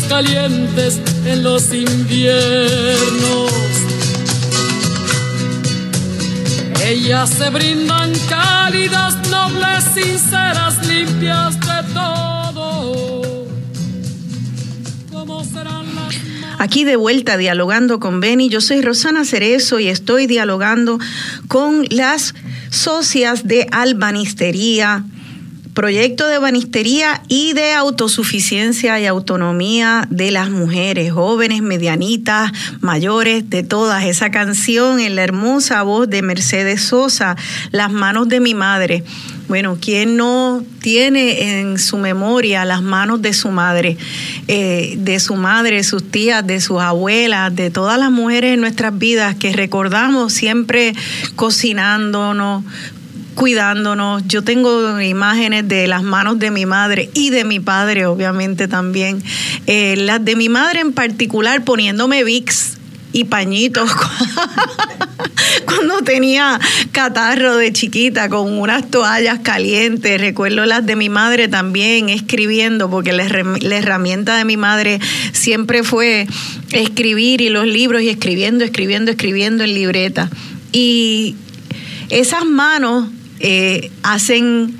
Calientes en los inviernos. Ellas se brindan cálidas, nobles, sinceras, limpias de todo. ¿Cómo serán las Aquí de vuelta dialogando con Beni, yo soy Rosana Cerezo y estoy dialogando con las socias de albanistería, proyecto de banistería y de autosuficiencia y autonomía de las mujeres, jóvenes, medianitas, mayores, de todas. Esa canción en la hermosa voz de Mercedes Sosa, Las manos de mi madre. Bueno, ¿quién no tiene en su memoria las manos de su madre, eh, de su madre, sus tías, de sus abuelas, de todas las mujeres en nuestras vidas que recordamos siempre cocinándonos, cuidándonos. Yo tengo imágenes de las manos de mi madre y de mi padre, obviamente también. Eh, las de mi madre en particular poniéndome VIX y pañitos cuando tenía catarro de chiquita con unas toallas calientes. Recuerdo las de mi madre también escribiendo, porque la, herram- la herramienta de mi madre siempre fue escribir y los libros y escribiendo, escribiendo, escribiendo en libreta. Y esas manos eh, hacen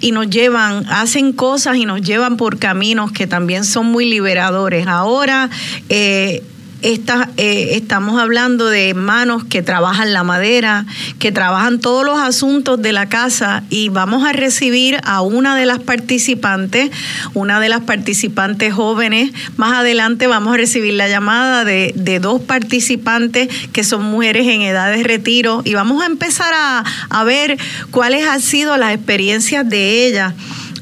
y nos llevan, hacen cosas y nos llevan por caminos que también son muy liberadores. Ahora, eh, eh, estamos hablando de manos que trabajan la madera, que trabajan todos los asuntos de la casa y vamos a recibir a una de las participantes, una de las participantes jóvenes. Más adelante vamos a recibir la llamada de, dos participantes que son mujeres en edad de retiro y vamos a empezar a, a ver cuáles han sido las experiencias de ellas.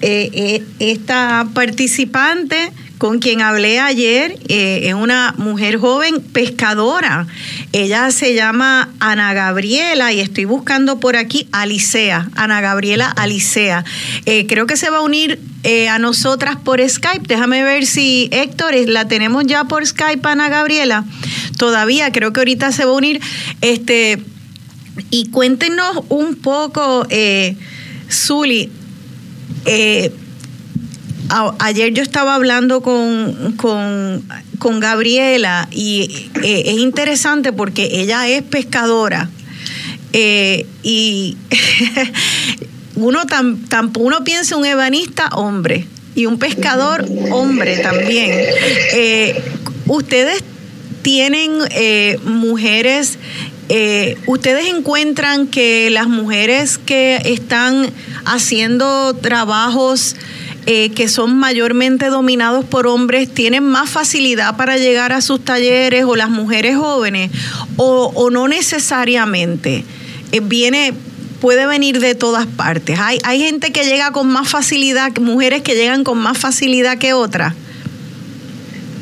Eh, eh, esta participante con quien hablé ayer eh, es una mujer joven pescadora. Ella se llama Ana Gabriela y estoy buscando por aquí Alicea, Ana Gabriela Alicea. Eh, creo que se va a unir eh, a nosotras por Skype. Déjame ver si Héctor, la tenemos ya por Skype, Ana Gabriela. Todavía, creo que ahorita se va a unir. Este, y cuéntenos un poco, eh, Zuli, ayer yo estaba hablando con, con, Gabriela y eh, es interesante porque ella es pescadora eh, y uno, tan, uno piensa un ebanista hombre y un pescador hombre también. Eh, ustedes tienen mujeres ¿Ustedes encuentran que las mujeres que están haciendo trabajos eh, que son mayormente dominados por hombres tienen más facilidad para llegar a sus talleres o las mujeres jóvenes o, no necesariamente. Eh, viene puede venir de todas partes. Hay, hay gente que llega con más facilidad, mujeres que llegan con más facilidad que otras.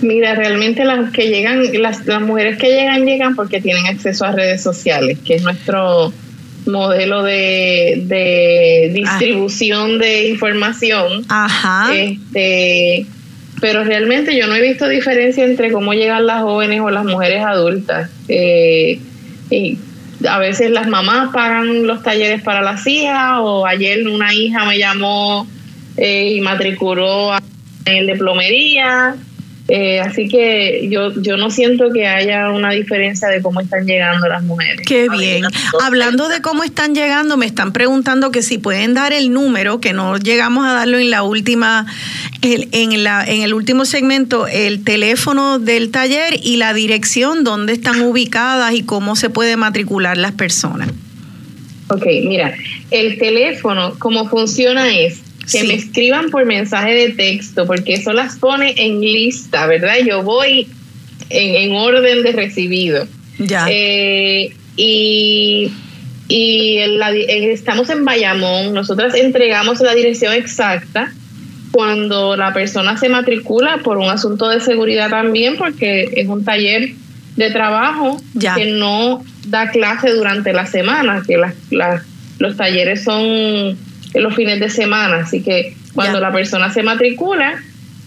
Mira, realmente las que llegan, las, las mujeres que llegan, llegan porque tienen acceso a redes sociales, que es nuestro, modelo de, distribución de información. Ajá. Este, pero realmente yo no he visto diferencia entre cómo llegan las jóvenes o las mujeres adultas. Eh, y a veces las mamás pagan los talleres para las hijas o ayer una hija me llamó eh, y matriculó en el de plomería eh, así que yo, yo no siento que haya una diferencia de cómo están llegando las mujeres. Qué bien. Hablando de cómo están llegando, me están preguntando que si pueden dar el número, que no llegamos a darlo en la última, en, la, en el último segmento, el teléfono del taller y la dirección donde están ubicadas y cómo se puede matricular las personas. Ok, mira, el teléfono, cómo funciona es que me escriban por mensaje de texto, porque eso las pone en lista, ¿verdad? Yo voy en, orden de recibido. Ya. Eh, y y estamos en Bayamón, nosotras entregamos la dirección exacta cuando la persona se matricula por un asunto de seguridad también, porque es un taller de trabajo que no da clase durante la semana, que los talleres son en los fines de semana. Así que cuando la persona se matricula,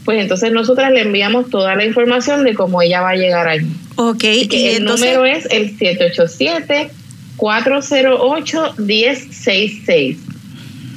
pues entonces nosotras le enviamos toda la información de cómo ella va a llegar allí. Ok, y el número es el 787-408-1066.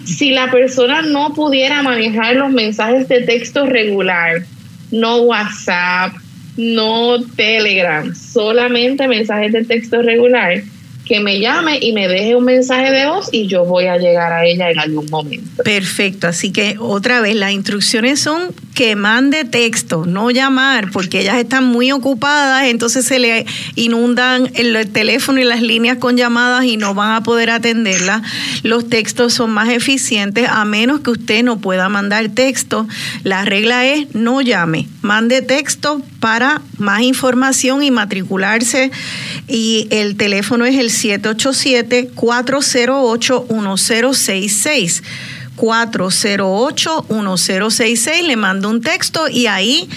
Si la persona no pudiera manejar los mensajes de texto regular, no WhatsApp, no Telegram, solamente mensajes de texto regular, que me llame y me deje un mensaje de voz y yo voy a llegar a ella en algún momento. Perfecto, así que otra vez las instrucciones son que mande texto, no llamar, porque ellas están muy ocupadas, entonces se le inundan el teléfono y las líneas con llamadas y no van a poder atenderlas. Los textos son más eficientes a menos que usted no pueda mandar texto. La regla es no llame, mande texto para más información y matricularse y el teléfono es el 787-408-1066. 408-1066, le mando un texto y ahí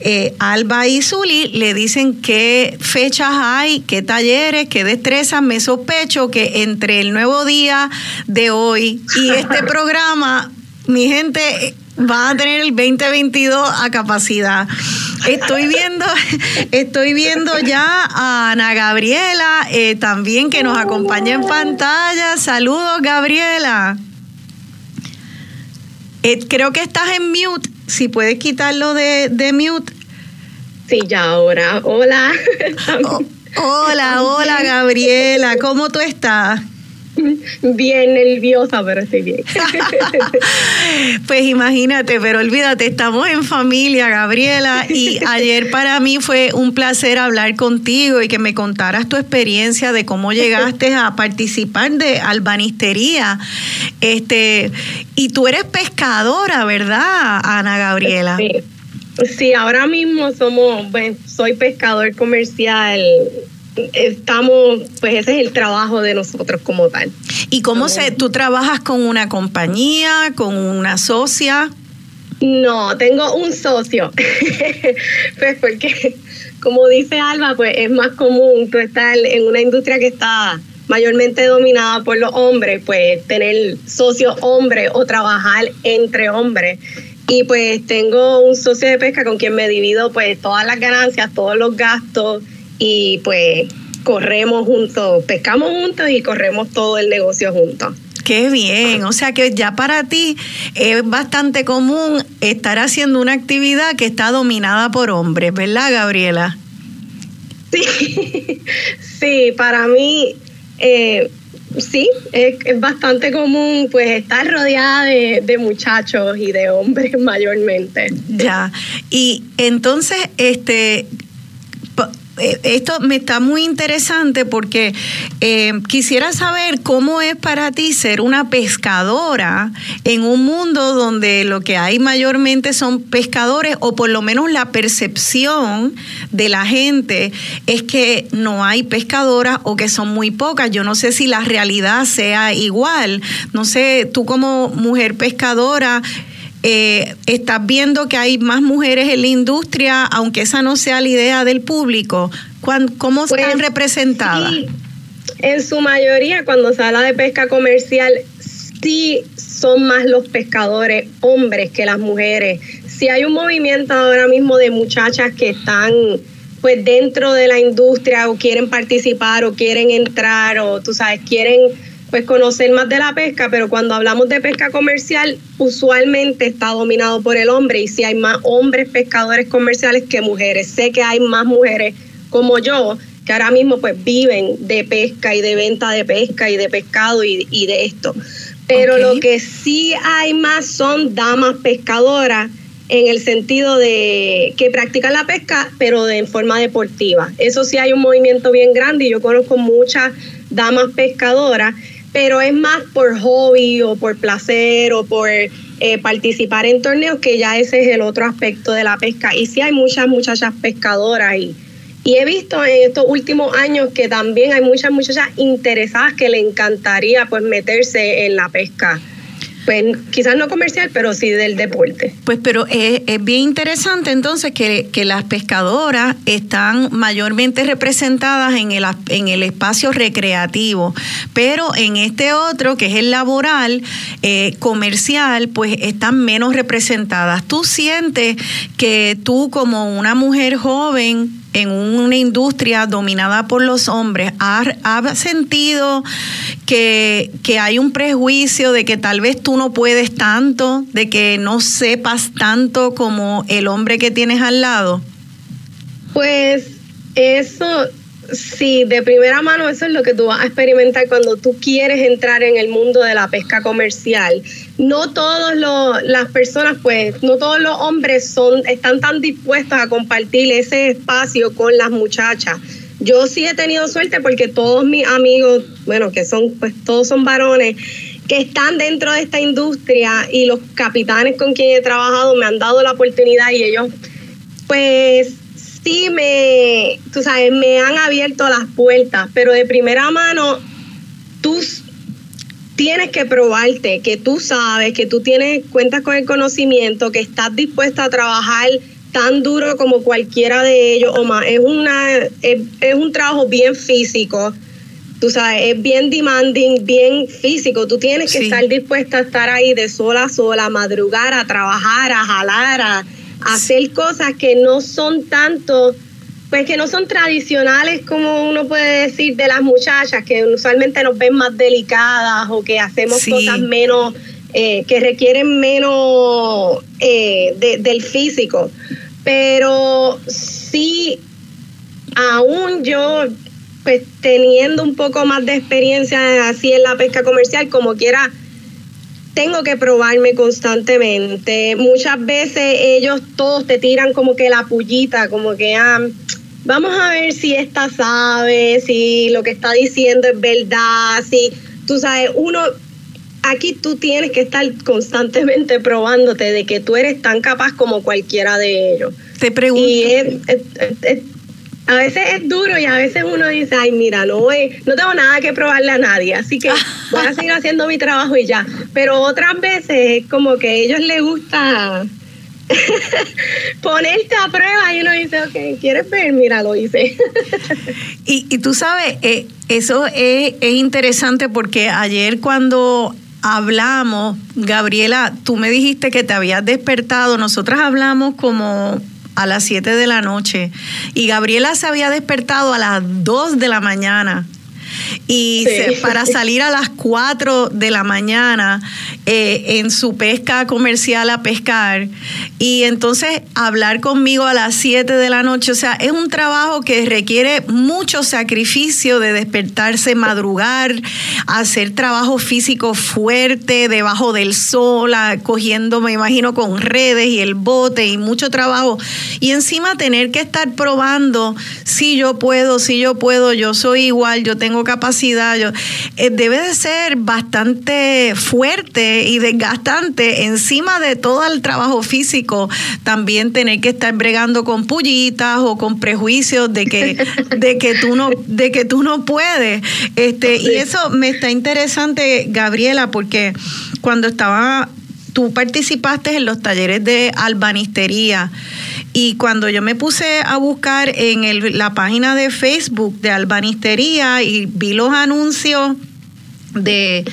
eh, Alba y Zuli le dicen qué fechas hay, qué talleres, qué destrezas. Me sospecho que entre el nuevo día de hoy y este programa, mi gente va a tener el 2022 a capacidad. Estoy viendo, estoy viendo ya a Ana Gabriela eh, también que nos acompaña en pantalla. Saludos, Gabriela. Eh, creo que estás en mute. Si puedes quitarlo de, mute. Sí, ya ahora. Hola. hola, hola, Gabriela. ¿Cómo tú estás? bien nerviosa, pero estoy bien. pues imagínate, pero olvídate, estamos en familia, Gabriela, y ayer para mí fue un placer hablar contigo y que me contaras tu experiencia de cómo llegaste a participar de albanistería. Este, y tú eres pescadora, ¿verdad, Ana Gabriela? Sí. Sí, ahora mismo somos, pues, soy pescador comercial estamos, pues ese es el trabajo de nosotros como tal. ¿Y cómo se, tú trabajas con una compañía, con una socia? No, tengo un socio. pues porque, como dice Alba, pues es más común tú estar en una industria que está mayormente dominada por los hombres, pues tener socios hombres o trabajar entre hombres. Y pues tengo un socio de pesca con quien me divido pues todas las ganancias, todos los gastos y pues corremos juntos, pescamos juntos y corremos todo el negocio juntos. Qué bien, o sea que ya para ti es bastante común estar haciendo una actividad que está dominada por hombres, ¿verdad, Gabriela? Sí, sí, para mí eh, sí, es, bastante común pues estar rodeada de, de, muchachos y de hombres mayormente. Ya, y entonces, este, esto me está muy interesante porque eh, quisiera saber cómo es para ti ser una pescadora en un mundo donde lo que hay mayormente son pescadores o por lo menos la percepción de la gente es que no hay pescadoras o que son muy pocas. Yo no sé si la realidad sea igual. No sé, tú como mujer pescadora, eh, estás viendo que hay más mujeres en la industria, aunque esa no sea la idea del público. ¿Cómo están pues, representadas? En su mayoría, cuando se habla de pesca comercial, sí son más los pescadores hombres que las mujeres. Si hay un movimiento ahora mismo de muchachas que están pues dentro de la industria o quieren participar o quieren entrar o tú sabes, quieren pues conocer más de la pesca, pero cuando hablamos de pesca comercial, usualmente está dominado por el hombre y si hay más hombres pescadores comerciales que mujeres. Sé que hay más mujeres como yo que ahora mismo pues viven de pesca y de venta de pesca y de pescado y, de esto. Pero lo que sí hay más son damas pescadoras en el sentido de que practican la pesca, pero de en forma deportiva. Eso sí hay un movimiento bien grande y yo conozco muchas damas pescadoras pero es más por hobby o por placer o por eh, participar en torneos, que ya ese es el otro aspecto de la pesca. Y sí hay muchas muchachas pescadoras y, y he visto en estos últimos años que también hay muchas muchachas interesadas que le encantaría pues meterse en la pesca pues quizás no comercial, pero sí del deporte. Pues pero es, bien interesante entonces que, las pescadoras están mayormente representadas en el, en el espacio recreativo, pero en este otro, que es el laboral, eh, comercial, pues están menos representadas. ¿Tú sientes que tú como una mujer joven en una industria dominada por los hombres, ¿has, sentido que, que, hay un prejuicio de que tal vez tú no puedes tanto, de que no sepas tanto como el hombre que tienes al lado? Pues eso Sí, de primera mano eso es lo que tú vas a experimentar cuando tú quieres entrar en el mundo de la pesca comercial. No todas las personas, pues, no todos los hombres son, están tan dispuestos a compartir ese espacio con las muchachas. Yo sí he tenido suerte porque todos mis amigos, bueno, que son, pues todos son varones, que están dentro de esta industria y los capitanes con quien he trabajado me han dado la oportunidad y ellos, pues, sí me, tú sabes, me han abierto las puertas, pero de primera mano, tú tienes que probarte que tú sabes, que tú tienes, cuentas con el conocimiento, que estás dispuesta a trabajar tan duro como cualquiera de ellos o más. Es, una, es, un trabajo bien físico, tú sabes, es bien demanding, bien físico. Tú tienes que estar dispuesta a estar ahí de sola a sola, a madrugar, a trabajar, a jalar, a hacer cosas que no son tanto, pues que no son tradicionales como uno puede decir de las muchachas, que usualmente nos ven más delicadas o que hacemos cosas menos, eh, que requieren menos eh, del físico. Pero sí, aún yo pues teniendo un poco más de experiencia así en la pesca comercial, como quiera, tengo que probarme constantemente. Muchas veces ellos todos te tiran como que la pullita, como que ah, vamos a ver si esta sabe, si lo que está diciendo es verdad, si tú sabes, uno aquí tú tienes que estar constantemente probándote de que tú eres tan capaz como cualquiera de ellos. Te pregunto. Y a veces es duro y a veces uno dice, ay, mira, no, no tengo nada que probarle a nadie, así que voy a seguir haciendo mi trabajo y ya. Pero otras veces es como que a ellos les gusta ponerte a prueba y uno dice, ok, ¿quieres ver? Mira, lo hice. y, y tú sabes, eh, eso es, es interesante porque ayer cuando hablamos, Gabriela, tú me dijiste que te habías despertado, nosotras hablamos como a las 7 de la noche. Y Gabriela se había despertado a las 2 de la mañana y para salir a las 4 de la mañana eh, en su pesca comercial a pescar y entonces hablar conmigo a las 7 de la noche. O sea, es un trabajo que requiere mucho sacrificio de despertarse, madrugar, hacer trabajo físico fuerte debajo del sol, cogiendo, me imagino, con redes y el bote y mucho trabajo. Y encima tener que estar probando si yo puedo, si yo puedo, yo soy igual, yo tengo capacidad. Yo, eh, debe de ser bastante fuerte y desgastante encima de todo el trabajo físico, también tener que estar bregando con pullitas o con prejuicios de que, de que tú no, de que tú no puedes. Este, y eso me está interesante, Gabriela, porque cuando estaba tú participaste en los talleres de albanistería y cuando yo me puse a buscar en la página de Facebook de albanistería y vi los anuncios de,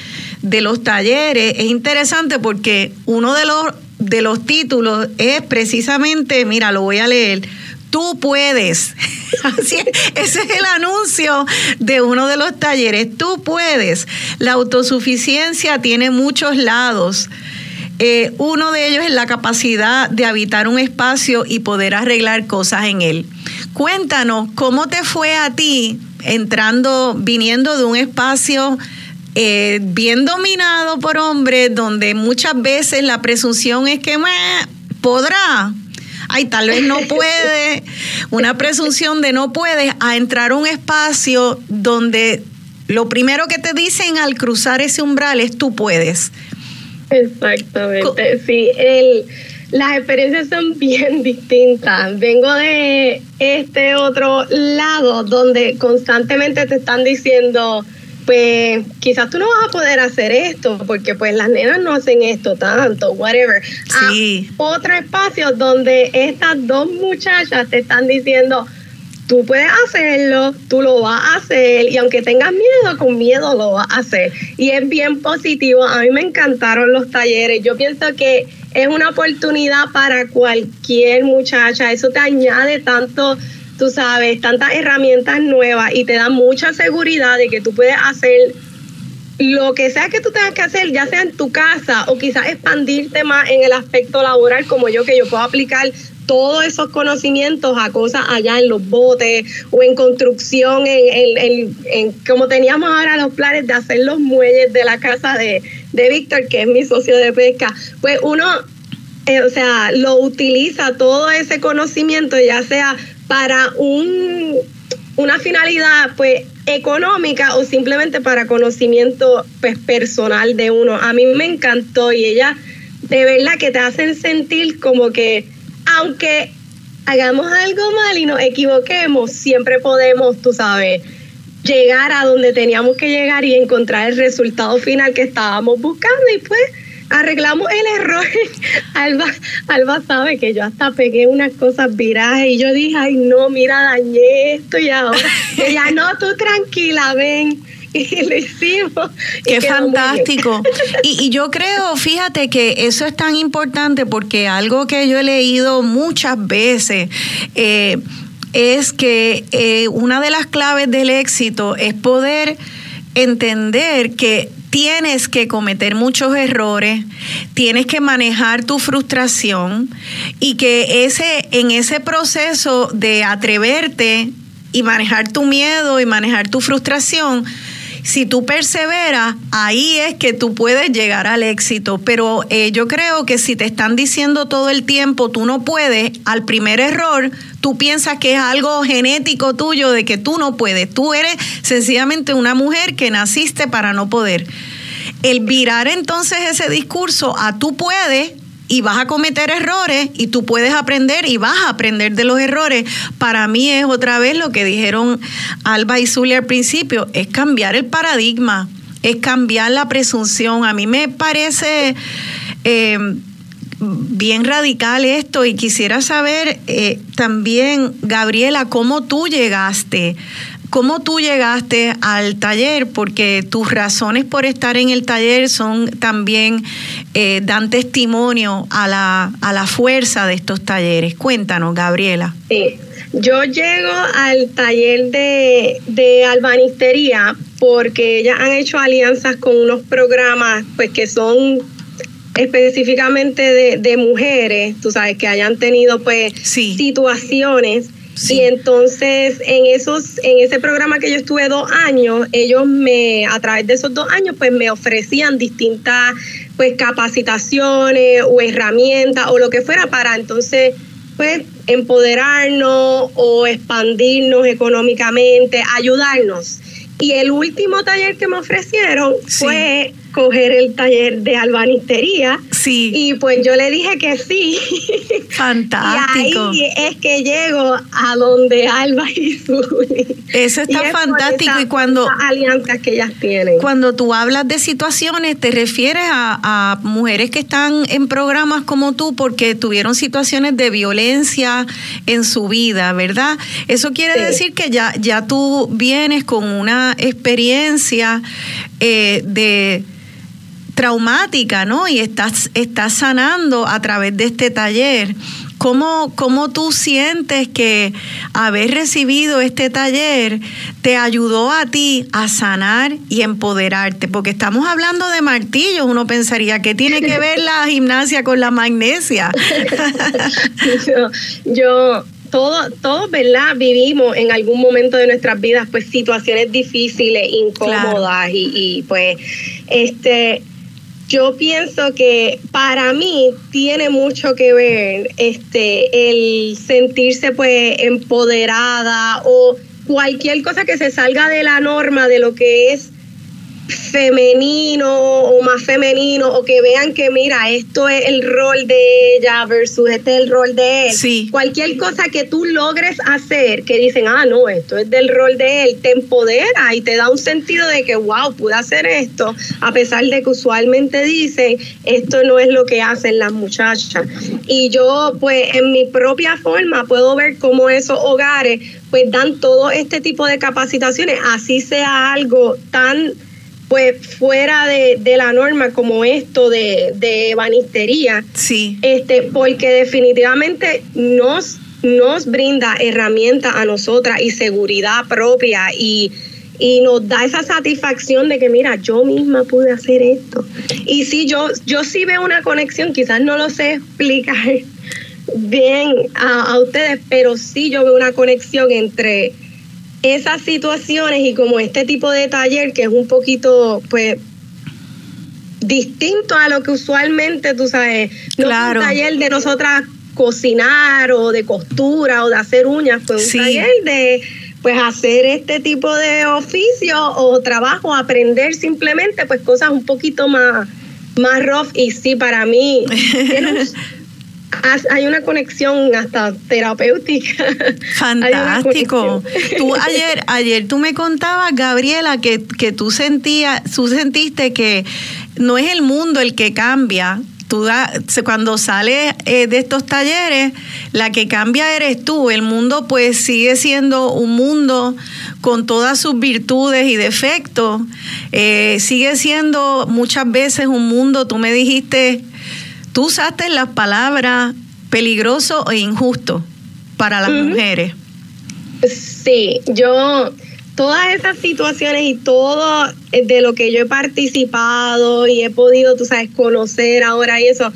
los talleres, es interesante porque uno de los, de los títulos es precisamente, mira, lo voy a leer, tú puedes. Así es, ese es el anuncio de uno de los talleres. Tú puedes. La autosuficiencia tiene muchos lados. Eh, uno de ellos es la capacidad de habitar un espacio y poder arreglar cosas en él. Cuéntanos, ¿cómo te fue a ti entrando, viniendo de un espacio eh, bien dominado por hombres, donde muchas veces la presunción es que podrá, ay, tal vez no puede, una presunción de no puedes, a entrar a un espacio donde lo primero que te dicen al cruzar ese umbral es tú puedes. Exactamente, sí, el, las experiencias son bien distintas. Vengo de este otro lado donde constantemente te están diciendo, pues quizás tú no vas a poder hacer esto porque pues las nenas no hacen esto tanto, whatever. Sí. otro espacio donde estas dos muchachas te están diciendo, tú puedes hacerlo, tú lo vas a hacer y aunque tengas miedo, con miedo lo vas a hacer. Y es bien positivo, a mí me encantaron los talleres, yo pienso que es una oportunidad para cualquier muchacha, eso te añade tanto, tú sabes, tantas herramientas nuevas y te da mucha seguridad de que tú puedes hacer lo que sea que tú tengas que hacer, ya sea en tu casa o quizás expandirte más en el aspecto laboral como yo, que yo puedo aplicar todos esos conocimientos a cosas allá en los botes o en construcción, en, como teníamos ahora los planes de hacer los muelles de la casa de, de Víctor, que es mi socio de pesca, pues uno, eh, o sea, lo utiliza todo ese conocimiento, ya sea para un, una finalidad, pues económica o simplemente para conocimiento pues personal de uno. A mí me encantó y ella de verdad que te hacen sentir como que aunque hagamos algo mal y nos equivoquemos, siempre podemos, tú sabes, llegar a donde teníamos que llegar y encontrar el resultado final que estábamos buscando y pues arreglamos el error. Alba, Alba sabe que yo hasta pegué unas cosas virajes y yo dije, ay no, mira, dañé esto y ahora. Ella, no, tú tranquila, ven y lo hicimos. Qué fantástico. Y, y, yo creo, fíjate que eso es tan importante porque algo que yo he leído muchas veces eh, es que eh, una de las claves del éxito es poder entender que tienes que cometer muchos errores, tienes que manejar tu frustración y que ese en ese proceso de atreverte y manejar tu miedo y manejar tu frustración, si tú perseveras, ahí es que tú puedes llegar al éxito. Pero eh, yo creo que si te están diciendo todo el tiempo, tú no puedes, al primer error, tú piensas que es algo genético tuyo de que tú no puedes. Tú eres sencillamente una mujer que naciste para no poder. El virar entonces ese discurso a tú puedes y vas a cometer errores y tú puedes aprender y vas a aprender de los errores. Para mí es otra vez lo que dijeron Alba y Zulia al principio, es cambiar el paradigma, es cambiar la presunción. A mí me parece... Eh, bien radical esto y quisiera saber eh, también, Gabriela, cómo tú llegaste ¿Cómo tú llegaste al taller? Porque tus razones por estar en el taller son también, eh, dan testimonio a la, a la fuerza de estos talleres. Cuéntanos, Gabriela. Sí, yo llego al taller de, de albanistería porque ellas han hecho alianzas con unos programas pues que son específicamente de, de mujeres, tú sabes, que hayan tenido pues situaciones y entonces en esos, en ese programa que yo estuve dos años, ellos me, a través de esos dos años, pues me ofrecían distintas pues capacitaciones o herramientas o lo que fuera para entonces pues empoderarnos o expandirnos económicamente, ayudarnos. Y el último taller que me ofrecieron fue coger el taller de albanistería. Sí. Y pues yo le dije que sí. Fantástico. y ahí es que llego a donde Alba y Zuli. Eso está fantástico. Y cuando. Alianzas que ellas tienen. Cuando tú hablas de situaciones, te refieres a, mujeres que están en programas como tú porque tuvieron situaciones de violencia en su vida, ¿verdad? Eso quiere decir que ya, ya tú vienes con una experiencia eh, de traumática, ¿no? Y estás, estás sanando a través de este taller. ¿Cómo, ¿Cómo tú sientes que haber recibido este taller te ayudó a ti a sanar y empoderarte? Porque estamos hablando de martillos, uno pensaría que tiene que ver la gimnasia con la magnesia. yo, yo todos, todo, ¿verdad? Vivimos en algún momento de nuestras vidas pues situaciones difíciles, incómodas y, y, pues este yo pienso que para mí tiene mucho que ver este el sentirse pues empoderada o cualquier cosa que se salga de la norma de lo que es femenino o más femenino o que vean que mira esto es el rol de ella versus este es el rol de él sí. cualquier cosa que tú logres hacer que dicen ah no esto es del rol de él te empodera y te da un sentido de que wow pude hacer esto a pesar de que usualmente dicen esto no es lo que hacen las muchachas y yo pues en mi propia forma puedo ver cómo esos hogares pues dan todo este tipo de capacitaciones así sea algo tan pues fuera de, la norma como esto de, de banistería. Sí. Este, porque definitivamente nos, nos brinda herramientas a nosotras y seguridad propia y, y nos da esa satisfacción de que mira, yo misma pude hacer esto. Y sí, yo, yo sí veo una conexión, quizás no lo sé explicar bien a, a ustedes, pero sí yo veo una conexión entre esas situaciones y como este tipo de taller que es un poquito, pues, distinto a lo que usualmente, tú sabes, no es un taller de nosotras cocinar o de costura o de hacer uñas, fue un taller de pues hacer este tipo de oficio o trabajo, aprender simplemente pues cosas un poquito más, más rough y sí, para mí hay una conexión hasta terapéutica. Fantástico. Tú ayer, ayer tú me contabas, Gabriela, que, que tú sentías, tú sentiste que no es el mundo el que cambia. Tú cuando sales eh, de estos talleres, la que cambia eres tú. El mundo pues sigue siendo un mundo con todas sus virtudes y defectos. Eh, sigue siendo muchas veces un mundo, tú me dijiste, Tú usaste las palabras peligroso e injusto para las mujeres. Sí, yo todas esas situaciones y todo de lo que yo he participado y he podido, tú sabes, conocer ahora y eso,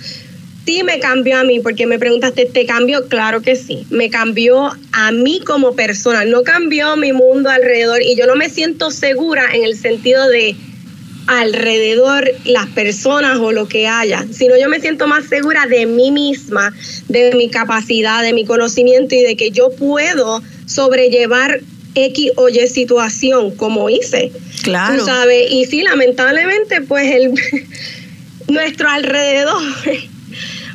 sí me cambió a mí, porque me preguntaste, ¿te cambió? Claro que sí, me cambió a mí como persona, no cambió mi mundo alrededor y yo no me siento segura en el sentido de alrededor las personas o lo que haya, sino yo me siento más segura de mí misma, de mi capacidad, de mi conocimiento y de que yo puedo sobrellevar X o Y situación como hice. Claro. Tú sabes, y sí, lamentablemente, pues el nuestro alrededor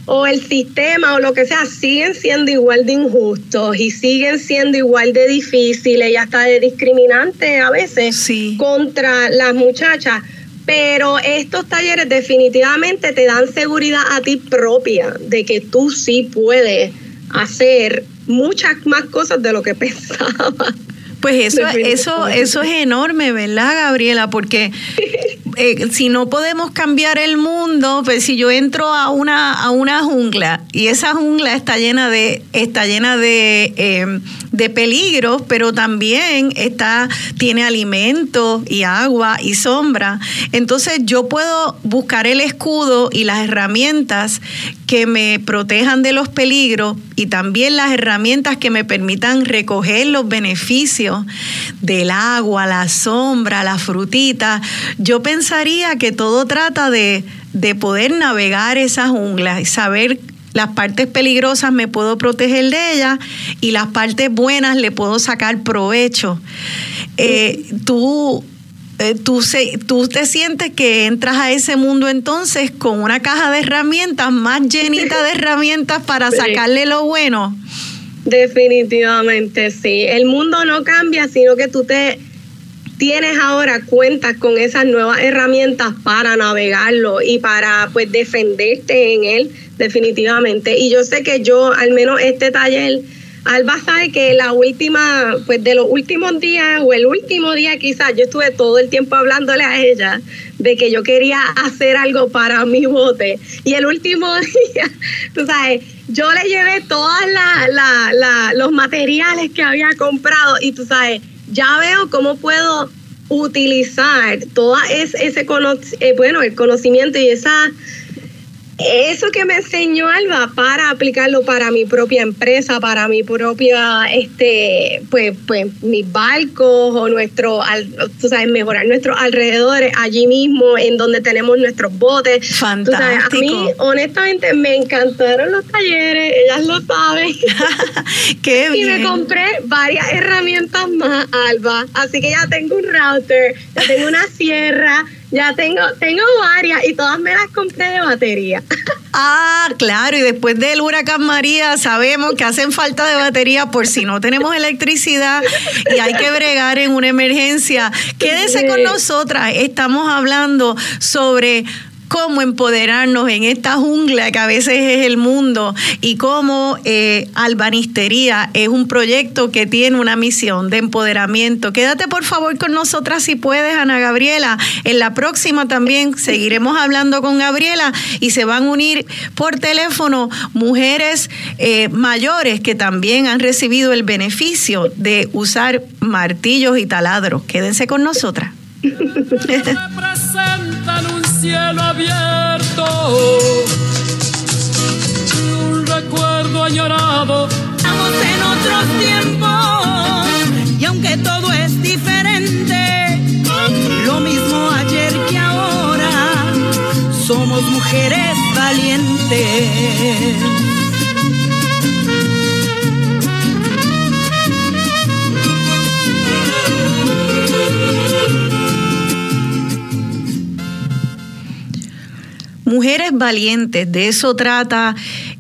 o el sistema o lo que sea siguen siendo igual de injustos y siguen siendo igual de difíciles y hasta de discriminantes a veces contra las muchachas. Pero estos talleres definitivamente te dan seguridad a ti propia de que tú sí puedes hacer muchas más cosas de lo que pensaba. Pues eso, eso, eso es enorme, ¿verdad, Gabriela? Porque eh, si no podemos cambiar el mundo, pues si yo entro a una, a una jungla y esa jungla está llena de, está llena de, eh, de peligros, pero también está, tiene alimento y agua y sombra. Entonces yo puedo buscar el escudo y las herramientas que me protejan de los peligros y también las herramientas que me permitan recoger los beneficios del agua, la sombra, la frutita. Yo pensaría que todo trata de, de poder navegar esa jungla y saber las partes peligrosas me puedo proteger de ellas y las partes buenas le puedo sacar provecho. Eh, tú eh, tú, se, tú te sientes que entras a ese mundo entonces con una caja de herramientas más llenita de herramientas para sacarle lo bueno. Definitivamente sí. El mundo no cambia, sino que tú te tienes ahora cuentas con esas nuevas herramientas para navegarlo y para pues defenderte en él definitivamente. Y yo sé que yo, al menos este taller, Alba sabe que la última, pues de los últimos días o el último día quizás, yo estuve todo el tiempo hablándole a ella de que yo quería hacer algo para mi bote. Y el último día, tú sabes, yo le llevé todos los materiales que había comprado y tú sabes, ya veo cómo puedo utilizar todo ese, ese eh, bueno, el conocimiento y esa eso que me enseñó Alba para aplicarlo para mi propia empresa, para mi propia, este, pues, pues mis barcos o nuestro, tú sabes, mejorar nuestros alrededores allí mismo, en donde tenemos nuestros botes. Fantástico. a mí, honestamente, me encantaron los talleres, ellas lo saben. Qué bien. Y me compré varias herramientas más, Alba. Así que ya tengo un router, ya tengo una sierra ya tengo, tengo varias y todas me las compré de batería. Ah, claro, y después del huracán María sabemos que hacen falta de batería por si no tenemos electricidad y hay que bregar en una emergencia. Quédese con nosotras, estamos hablando sobre cómo empoderarnos en esta jungla que a veces es el mundo y cómo eh, Albanistería es un proyecto que tiene una misión de empoderamiento. Quédate por favor con nosotras si puedes, Ana Gabriela. En la próxima también seguiremos hablando con Gabriela y se van a unir por teléfono mujeres eh, mayores que también han recibido el beneficio de usar martillos y taladros. Quédense con nosotras cielo abierto, un recuerdo añorado. Estamos en otros tiempos y aunque todo es diferente, lo mismo ayer que ahora, somos mujeres valientes. Mujeres Valientes, de eso trata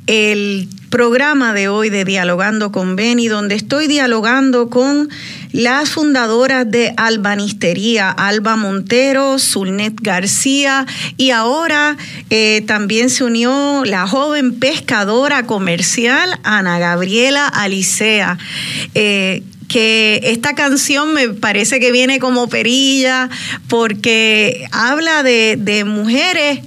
el programa de hoy de Dialogando con Beni, donde estoy dialogando con las fundadoras de Albanistería, Alba Montero, Zulnet García, y ahora eh, también se unió la joven pescadora comercial Ana Gabriela Alicea. Eh, que esta canción me parece que viene como perilla porque habla de, de mujeres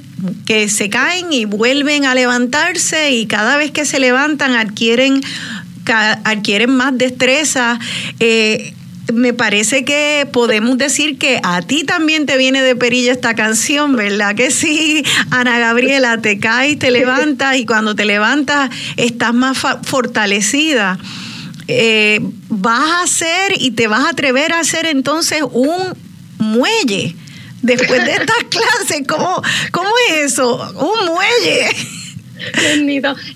que se caen y vuelven a levantarse y cada vez que se levantan adquieren, adquieren más destreza. Eh, me parece que podemos decir que a ti también te viene de perilla esta canción, ¿verdad? Que sí, Ana Gabriela, te caes, te levantas y cuando te levantas estás más fortalecida. Eh, vas a hacer y te vas a atrever a hacer entonces un muelle después de estas clases. ¿Cómo, ¿Cómo es eso? Un muelle.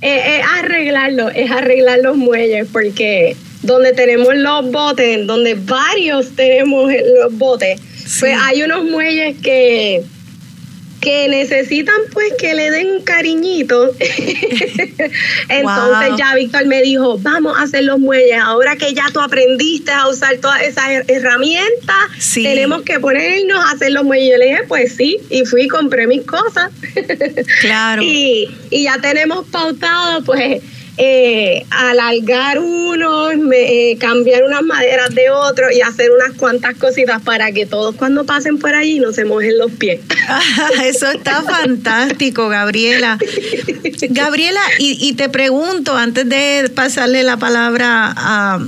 Eh, es arreglarlo, es arreglar los muelles, porque donde tenemos los botes, donde varios tenemos los botes, pues hay unos muelles que que necesitan pues que le den un cariñito. Entonces ya Víctor me dijo, vamos a hacer los muelles. Ahora que ya tú aprendiste a usar todas esas herramientas, tenemos que ponernos a hacer los muelles. Yo le dije, pues sí, y fui y compré mis cosas. Claro. y, y ya tenemos pautado pues eh, alargar uno, eh, cambiar unas maderas de otro y hacer unas cuantas cositas para que todos cuando pasen por allí no se mojen los pies. Eso está fantástico, Gabriela. Gabriela, y, te pregunto, antes de pasarle la palabra a,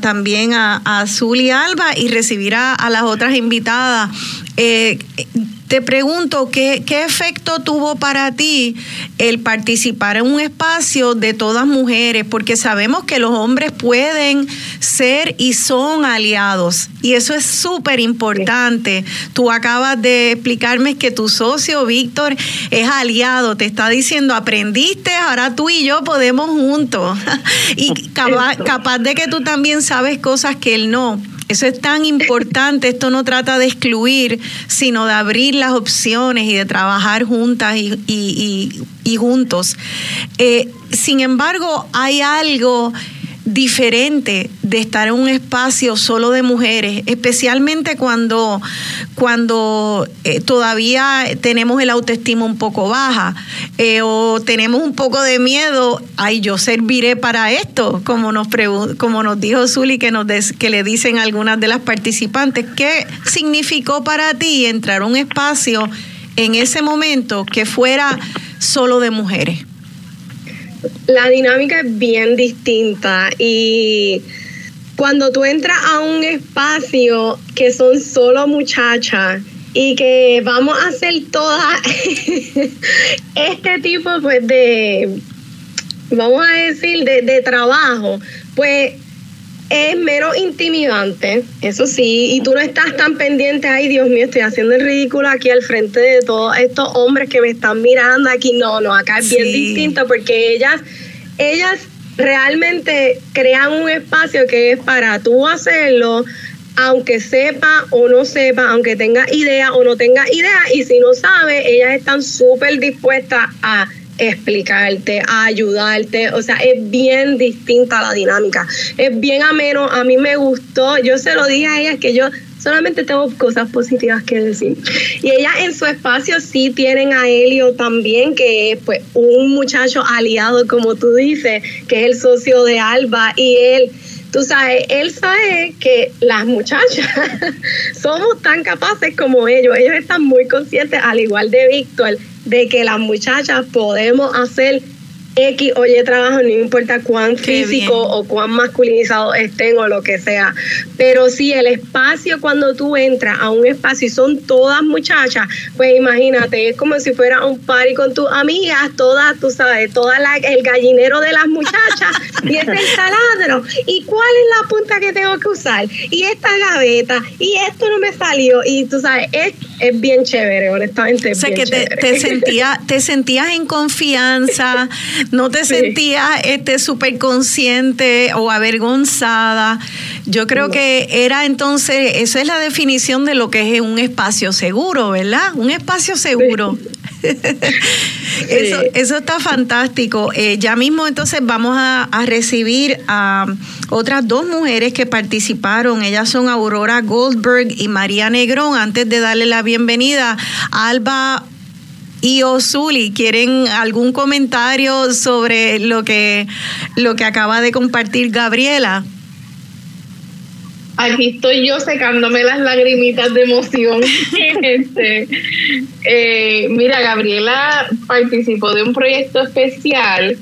también a, Azul y Alba y recibir a, las otras invitadas, eh, te pregunto, ¿qué, ¿qué efecto tuvo para ti el participar en un espacio de todas mujeres? Porque sabemos que los hombres pueden ser y son aliados. Y eso es súper importante. Tú acabas de explicarme que tu socio, Víctor, es aliado. Te está diciendo, aprendiste, ahora tú y yo podemos juntos. y capaz de que tú también sabes cosas que él no. Eso es tan importante, esto no trata de excluir, sino de abrir las opciones y de trabajar juntas y, juntos. Eh, sin embargo, hay algo diferente de estar en un espacio solo de mujeres, especialmente cuando, cuando eh, todavía tenemos el autoestima un poco baja eh, o tenemos un poco de miedo, ay, yo serviré para esto, como nos, como nos dijo Zuli, que, nos que le dicen algunas de las participantes. ¿Qué significó para ti entrar un espacio en ese momento que fuera solo de mujeres? La dinámica es bien distinta y cuando tú entras a un espacio que son solo muchachas y que vamos a hacer todas este tipo pues de vamos a decir de, de trabajo pues es mero intimidante, eso sí, y tú no estás tan pendiente, ay Dios mío, estoy haciendo el ridículo aquí al frente de todos estos hombres que me están mirando aquí. No, no, acá es bien distinto porque ellas, ellas realmente crean un espacio que es para tú hacerlo, aunque sepa o no sepa, aunque tenga idea o no tenga idea, y si no sabe, ellas están súper dispuestas a explicarte, a ayudarte. O sea, es bien distinta la dinámica. Es bien ameno. A mí me gustó. Yo se lo dije a ellas que yo solamente tengo cosas positivas que decir. Y ellas en su espacio sí tienen a Helio también, que es pues un muchacho aliado, como tú dices, que es el socio de Alba. Y él tú sabes, él sabe que las muchachas somos tan capaces como ellos. Ellos están muy conscientes, al igual de Víctor, de que las muchachas podemos hacer X o Y trabajo, no importa cuán físico o cuán masculinizado estén o lo que sea. Pero si el espacio, cuando tú entras a un espacio y son todas muchachas, pues imagínate, es como si fuera un party con tus amigas, todas, tú sabes, toda el gallinero de las muchachas y este taladro. ¿Y cuál es la punta que tengo que usar? Y esta gaveta, y esto no me salió. Y tú sabes, es, es bien chévere, honestamente. o sea, que te, te, sentía, te sentías en confianza no te sentías este súper consciente o avergonzada. Yo creo que era entonces, esa es la definición de lo que es un espacio seguro, ¿verdad? Un espacio seguro. eso, está fantástico. Eh, ya mismo entonces vamos a, a, recibir a otras dos mujeres que participaron. Ellas son Aurora Goldberg y María Negrón. Antes de darle la bienvenida, Alba y Osuli, ¿quieren algún comentario sobre lo que, lo que acaba de compartir Gabriela? Aquí estoy yo secándome las lagrimitas de emoción. este, eh, mira, Gabriela participó de un proyecto especial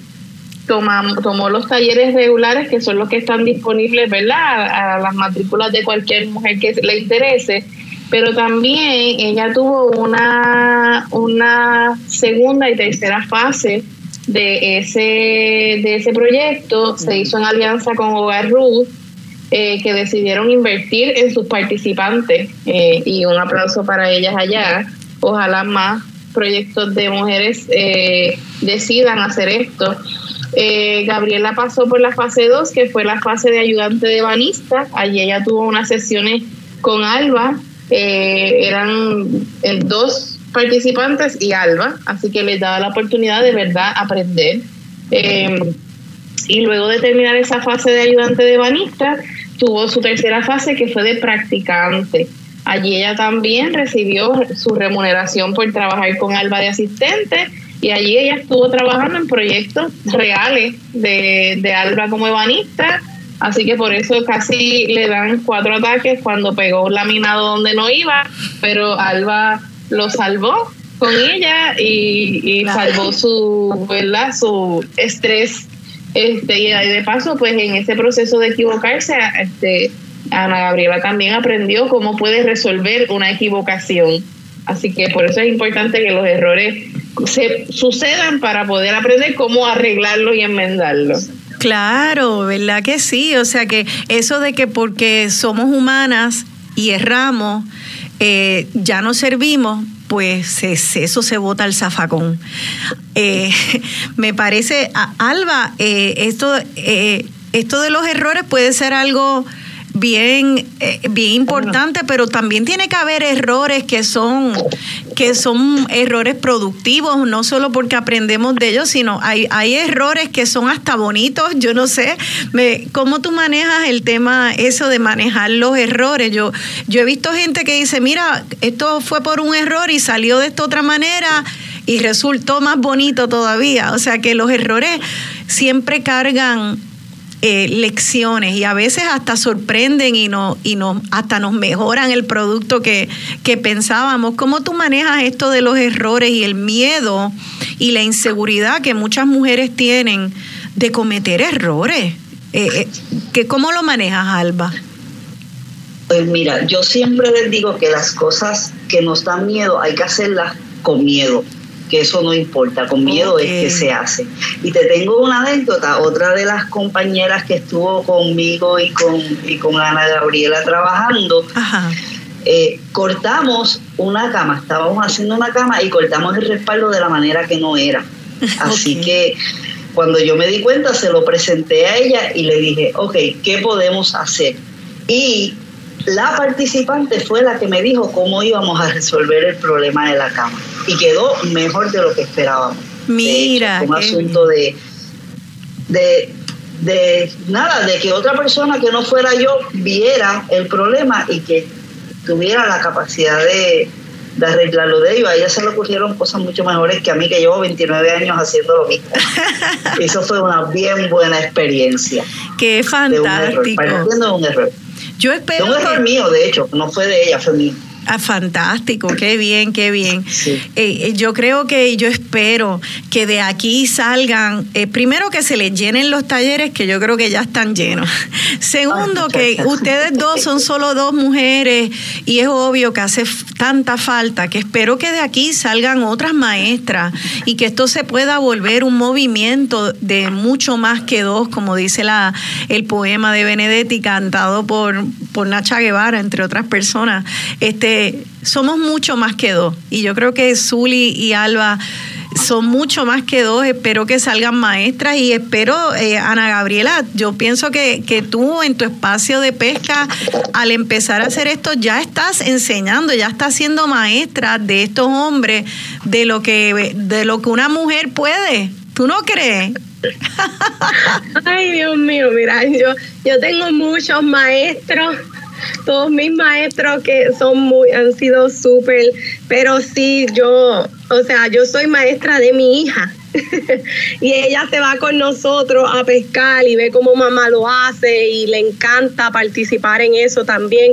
tomó los talleres regulares que son los que están disponibles, ¿verdad? A, las matrículas de cualquier mujer que le interese, pero también ella tuvo una, una segunda y tercera fase de ese, de ese proyecto, se hizo en alianza con Hogar Ruth, eh, que decidieron invertir en sus participantes eh, y un aplauso para ellas allá. Ojalá más proyectos de mujeres eh, decidan hacer esto. Gabriela pasó por la fase 2, que fue la fase de ayudante de banista. Allí ella tuvo unas sesiones con Alba. Eh, eran dos participantes y Alba, así que les daba la oportunidad de verdad aprender. y luego de terminar esa fase de ayudante de banista, tuvo su tercera fase que fue de practicante. Allí ella también recibió su remuneración por trabajar con Alba de asistente y allí ella estuvo trabajando en proyectos reales de, de Alba como ebanista. Así que por eso casi le dan cuatro ataques cuando pegó un laminado donde no iba, pero Alba lo salvó con ella y, salvó su, ¿verdad? su estrés. Este, y de paso, pues en ese proceso de equivocarse, este, Ana Gabriela también aprendió cómo puede resolver una equivocación. Así que por eso es importante que los errores se sucedan para poder aprender cómo arreglarlos y enmendarlos. Claro, ¿verdad que sí? O sea que eso de que porque somos humanas y erramos, eh, ya no servimos, pues eso se bota al zafacón. Eh, me parece, Alba, eh, esto, esto de los errores puede ser algo bien, eh, bien importante, pero también tiene que haber errores que son, que son errores productivos, no solo porque aprendemos de ellos, sino hay, hay errores que son hasta bonitos. Yo no sé me, cómo tú manejas el tema, eso de manejar los errores. Yo, yo he visto gente que dice, mira, esto fue por un error y salió de esta otra manera y resultó más bonito todavía. O sea que los errores siempre cargan eh, lecciones y a veces hasta sorprenden y, no, y no, hasta nos mejoran el producto que, pensábamos. ¿Cómo tú manejas esto de los errores y el miedo y la inseguridad que muchas mujeres tienen de cometer errores? Eh, eh ¿Cómo lo manejas, Alba? Pues mira, yo siempre les digo que las cosas que nos dan miedo hay que hacerlas con miedo que eso no importa, con miedo es que se hace. Y te tengo una anécdota, otra de las compañeras que estuvo conmigo y con, y con Ana Gabriela trabajando, eh, cortamos una cama, estábamos haciendo una cama y cortamos el respaldo de la manera que no era. Así que cuando yo me di cuenta, se lo presenté a ella y le dije, ok, ¿qué podemos hacer? Y la participante fue la que me dijo cómo íbamos a resolver el problema de la cama y quedó mejor de lo que esperábamos. Mira. un asunto de, de, de nada, de que otra persona que no fuera yo viera el problema y que tuviera la capacidad de, de arreglarlo de ellos. A ella se le ocurrieron cosas mucho mejores que a mí, que llevo 29 años haciendo lo mismo. Eso fue una bien buena experiencia. Qué fantástico. De un error. Yo espero. un error mío, de hecho, no fue de ella, fue mío. Ah, fantástico, qué bien, qué bien. Eh, eh, yo creo que yo espero que de aquí salgan, eh, primero que se les llenen los talleres, que yo creo que ya están llenos. Segundo, que ustedes dos son solo dos mujeres y es obvio que hace tanta falta, que espero que de aquí salgan otras maestras y que esto se pueda volver un movimiento de mucho más que dos, como dice la, el poema de Benedetti cantado por, por Nacha Guevara, entre otras personas. Este, somos mucho más que dos. Y yo creo que Zuli y Alba son mucho más que dos. Espero que salgan maestras y espero, eh, Ana Gabriela, yo pienso que, que, tú en tu espacio de pesca, al empezar a hacer esto, ya estás enseñando, ya estás siendo maestra de estos hombres, de lo que, de lo que una mujer puede. ¿Tú no crees? Ay, Dios mío, mira, yo, yo tengo muchos maestros todos mis maestros que son muy, han sido súper, pero sí, yo, o sea, yo soy maestra de mi hija. y ella se va con nosotros a pescar y ve cómo mamá lo hace y le encanta participar en eso también.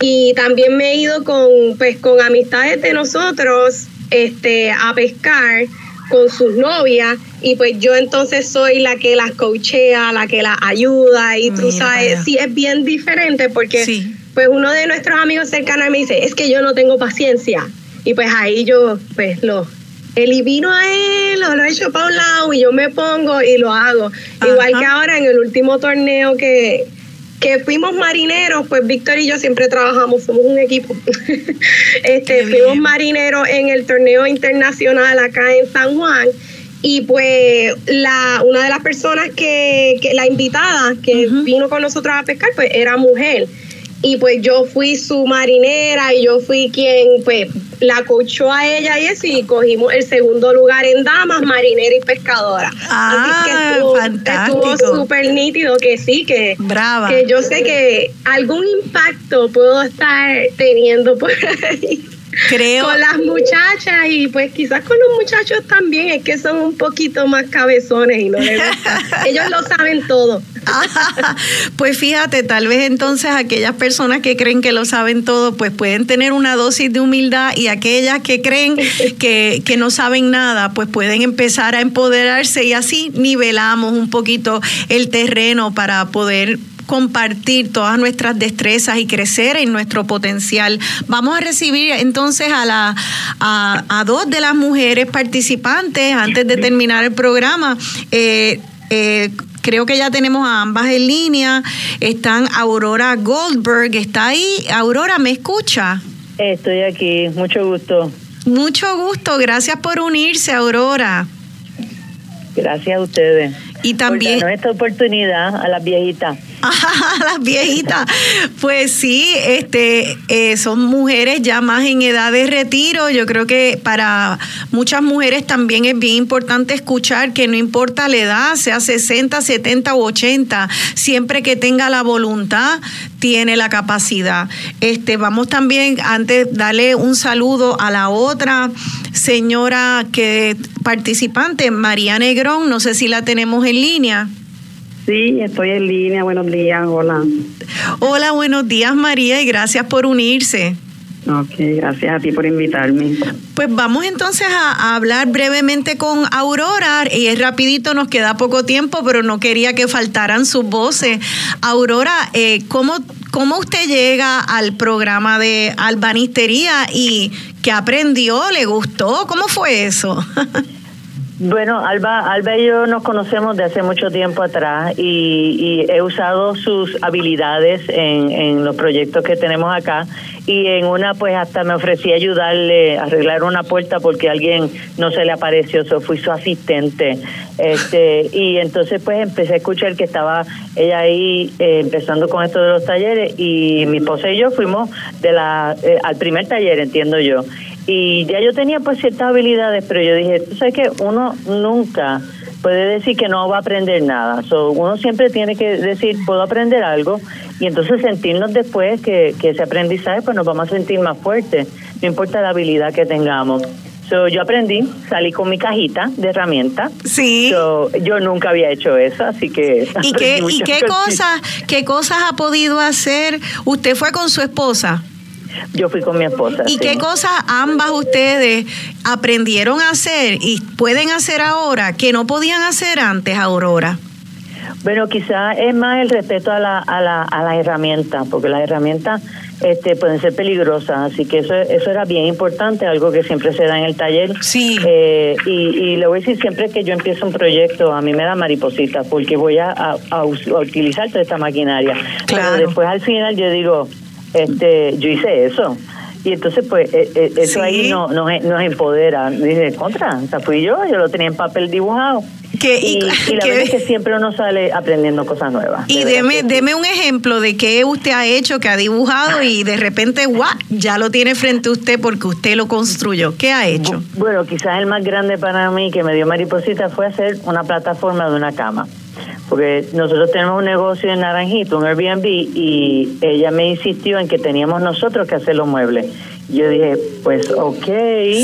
Y también me he ido con, pues, con amistades de nosotros este, a pescar con sus novias y pues yo entonces soy la que las coachea, la que las ayuda y tú sabes, sí es bien diferente porque pues uno de nuestros amigos cercanos me dice, es que yo no tengo paciencia. Y pues ahí yo pues lo elimino a él lo echo para un lado y yo me pongo y lo hago. Igual que ahora en el último torneo que, que fuimos marineros, pues Víctor y yo siempre trabajamos, somos un equipo. este, fuimos marineros en el torneo internacional acá en San Juan. Y pues la, una de las personas que, que la invitada que vino con nosotros a pescar, pues era mujer y pues yo fui su marinera y yo fui quien pues la coachó a ella y eso y cogimos el segundo lugar en damas, marinera y pescadora. Ah, Así que estuvo súper nítido que sí, que, Brava. que yo sé que algún impacto puedo estar teniendo por ahí. Creo. Con las muchachas y pues quizás con los muchachos también, es que son un poquito más cabezones y no les gusta. Ellos lo saben todo. pues fíjate, tal vez entonces aquellas personas que creen que lo saben todo, pues pueden tener una dosis de humildad y aquellas que creen que, que no saben nada, pues pueden empezar a empoderarse y así nivelamos un poquito el terreno para poder compartir todas nuestras destrezas y crecer en nuestro potencial. Vamos a recibir entonces a, la, a, dos de las mujeres participantes antes de terminar el programa. Eh, eh, creo que ya tenemos a ambas en línea. Están Aurora Goldberg, está ahí. Aurora, ¿me escucha? Estoy aquí, mucho gusto. Mucho gusto, gracias por unirse, Aurora. Gracias a ustedes. Y también... Por esta oportunidad a las viejitas. las viejitas. Pues sí, este, eh, son mujeres ya más en edad de retiro. Yo creo que para muchas mujeres también es bien importante escuchar que no importa la edad, sea 60, 70 u 80, siempre que tenga la voluntad, tiene la capacidad. Este, vamos también, antes, darle un saludo a la otra señora que participante, María Negrón, no sé si la tenemos en línea. Sí, estoy en línea. Buenos días, hola. Hola, buenos días María y gracias por unirse. Ok, gracias a ti por invitarme. Pues vamos entonces a, hablar brevemente con Aurora y es rapidito, nos queda poco tiempo, pero no quería que faltaran sus voces. Aurora, eh, ¿cómo, ¿cómo usted llega al programa de albanistería y qué aprendió? ¿Le gustó? ¿Cómo fue eso? Bueno, Alba, Alba y yo nos conocemos de hace mucho tiempo atrás y, he usado sus habilidades en, los proyectos que tenemos acá. Y en una pues hasta me ofrecí ayudarle a arreglar una puerta porque alguien no se le apareció, so fui su asistente. Este, y entonces pues empecé a escuchar que estaba ella ahí eh, empezando con esto de los talleres. Y mi esposa y yo fuimos de la eh, al primer taller, entiendo yo y ya yo tenía pues ciertas habilidades, pero yo dije, tú sabes que uno nunca puede decir que no va a aprender nada. So, uno siempre tiene que decir, puedo aprender algo y entonces sentirnos después que, que ese aprendizaje pues nos vamos a sentir más fuertes, no importa la habilidad que tengamos. So, yo aprendí, salí con mi cajita de herramientas. Sí. yo nunca había hecho eso, así que... ¿Y qué, ¿y qué cosas, qué cosas ha podido hacer? ¿Usted fue con su esposa? Yo fui con mi esposa. ¿Y qué cosas ambas ustedes aprendieron a hacer y pueden hacer ahora que no podían hacer antes, Aurora? Bueno, quizás es más el respeto a la, a la, a las herramientas, porque las herramientas este, pueden ser peligrosas, así que eso, eso era bien importante, algo que siempre se da en el taller. Sí. Eh, y, y le voy a decir siempre que yo empiezo un proyecto, a mí me da mariposita, porque voy a, a, utilizar toda esta maquinaria. Claro. Pero después al final yo digo, este, yo hice eso. Y entonces, pues, eh, eh, eso ahí no, nos, nos empodera. Dice, contra, o sea, fui yo, yo lo tenía en papel dibujado. y, la verdad es que siempre uno sale aprendiendo cosas nuevas. Y deme, deme un ejemplo de qué usted ha hecho, que ha dibujado y de repente, guau, ya lo tiene frente a usted porque usted lo construyó. ¿Qué ha hecho? Bueno, quizás el más grande para mí que me dio mariposita fue hacer una plataforma de una cama porque nosotros tenemos un negocio en Naranjito, un Airbnb, y ella me insistió en que teníamos nosotros que hacer los muebles. Yo dije, pues ok.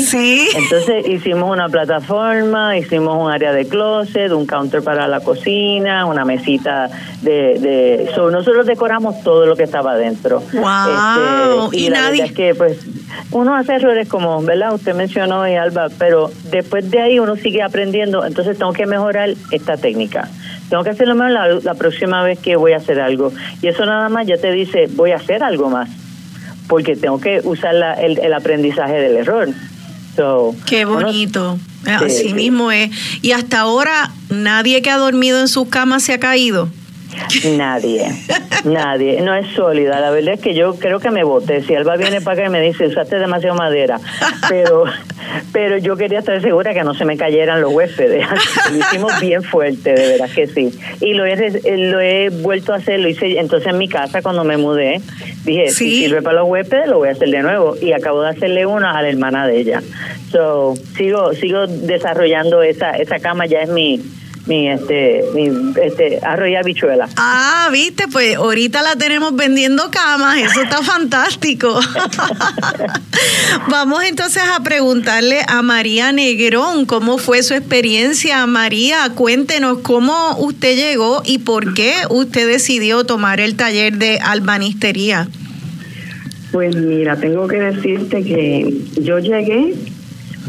Sí. Entonces hicimos una plataforma, hicimos un área de closet, un counter para la cocina, una mesita de... de nosotros decoramos todo lo que estaba dentro. Wow. Este, y, nadie... es que pues uno hace errores como, ¿verdad? Usted mencionó y Alba, pero después de ahí uno sigue aprendiendo, entonces tengo que mejorar esta técnica. Tengo que hacerlo más la, la próxima vez que voy a hacer algo. Y eso nada más ya te dice, voy a hacer algo más, porque tengo que usar la, el, el aprendizaje del error. So, Qué bonito. Sí, Así sí. mismo es. Y hasta ahora nadie que ha dormido en su cama se ha caído. Nadie, nadie, no es sólida. La verdad es que yo creo que me boté. Si Alba viene para acá y me dice, usaste demasiado madera, pero pero yo quería estar segura que no se me cayeran los huéspedes. Lo hicimos bien fuerte, de verdad que sí. Y lo he, lo he vuelto a hacer, lo hice entonces en mi casa cuando me mudé. Dije, Sí. si sirve para los huéspedes, lo voy a hacer de nuevo. Y acabo de hacerle una a la hermana de ella. So, sigo sigo desarrollando esa esa cama, ya es mi mi este mi este arroz y habichuela. Ah, viste, pues ahorita la tenemos vendiendo camas, eso está fantástico. Vamos entonces a preguntarle a María Negrón cómo fue su experiencia. María, cuéntenos cómo usted llegó y por qué usted decidió tomar el taller de albanistería. Pues mira, tengo que decirte que yo llegué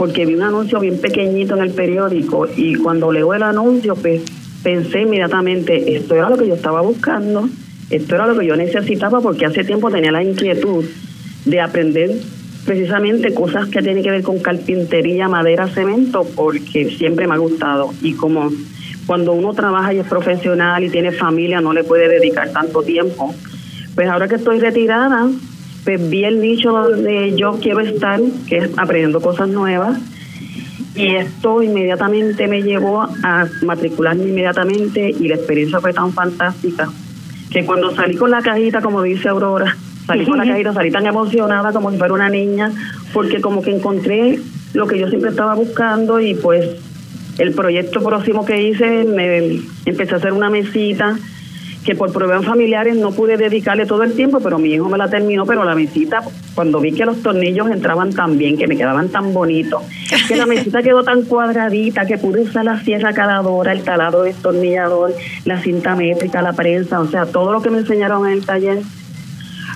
porque vi un anuncio bien pequeñito en el periódico y cuando leo el anuncio pues pensé inmediatamente, esto era lo que yo estaba buscando, esto era lo que yo necesitaba porque hace tiempo tenía la inquietud de aprender precisamente cosas que tienen que ver con carpintería, madera, cemento, porque siempre me ha gustado. Y como cuando uno trabaja y es profesional y tiene familia no le puede dedicar tanto tiempo, pues ahora que estoy retirada, pues vi el nicho donde yo quiero estar, que es aprendiendo cosas nuevas. Y esto inmediatamente me llevó a matricularme inmediatamente y la experiencia fue tan fantástica que cuando salí con la cajita, como dice Aurora, salí con la cajita, salí tan emocionada como si fuera una niña, porque como que encontré lo que yo siempre estaba buscando y pues el proyecto próximo que hice, me empecé a hacer una mesita que por problemas familiares no pude dedicarle todo el tiempo, pero mi hijo me la terminó, pero la mesita, cuando vi que los tornillos entraban tan bien, que me quedaban tan bonitos, que la mesita quedó tan cuadradita, que pude usar la sierra caladora, el taladro destornillador, la cinta métrica, la prensa, o sea, todo lo que me enseñaron en el taller,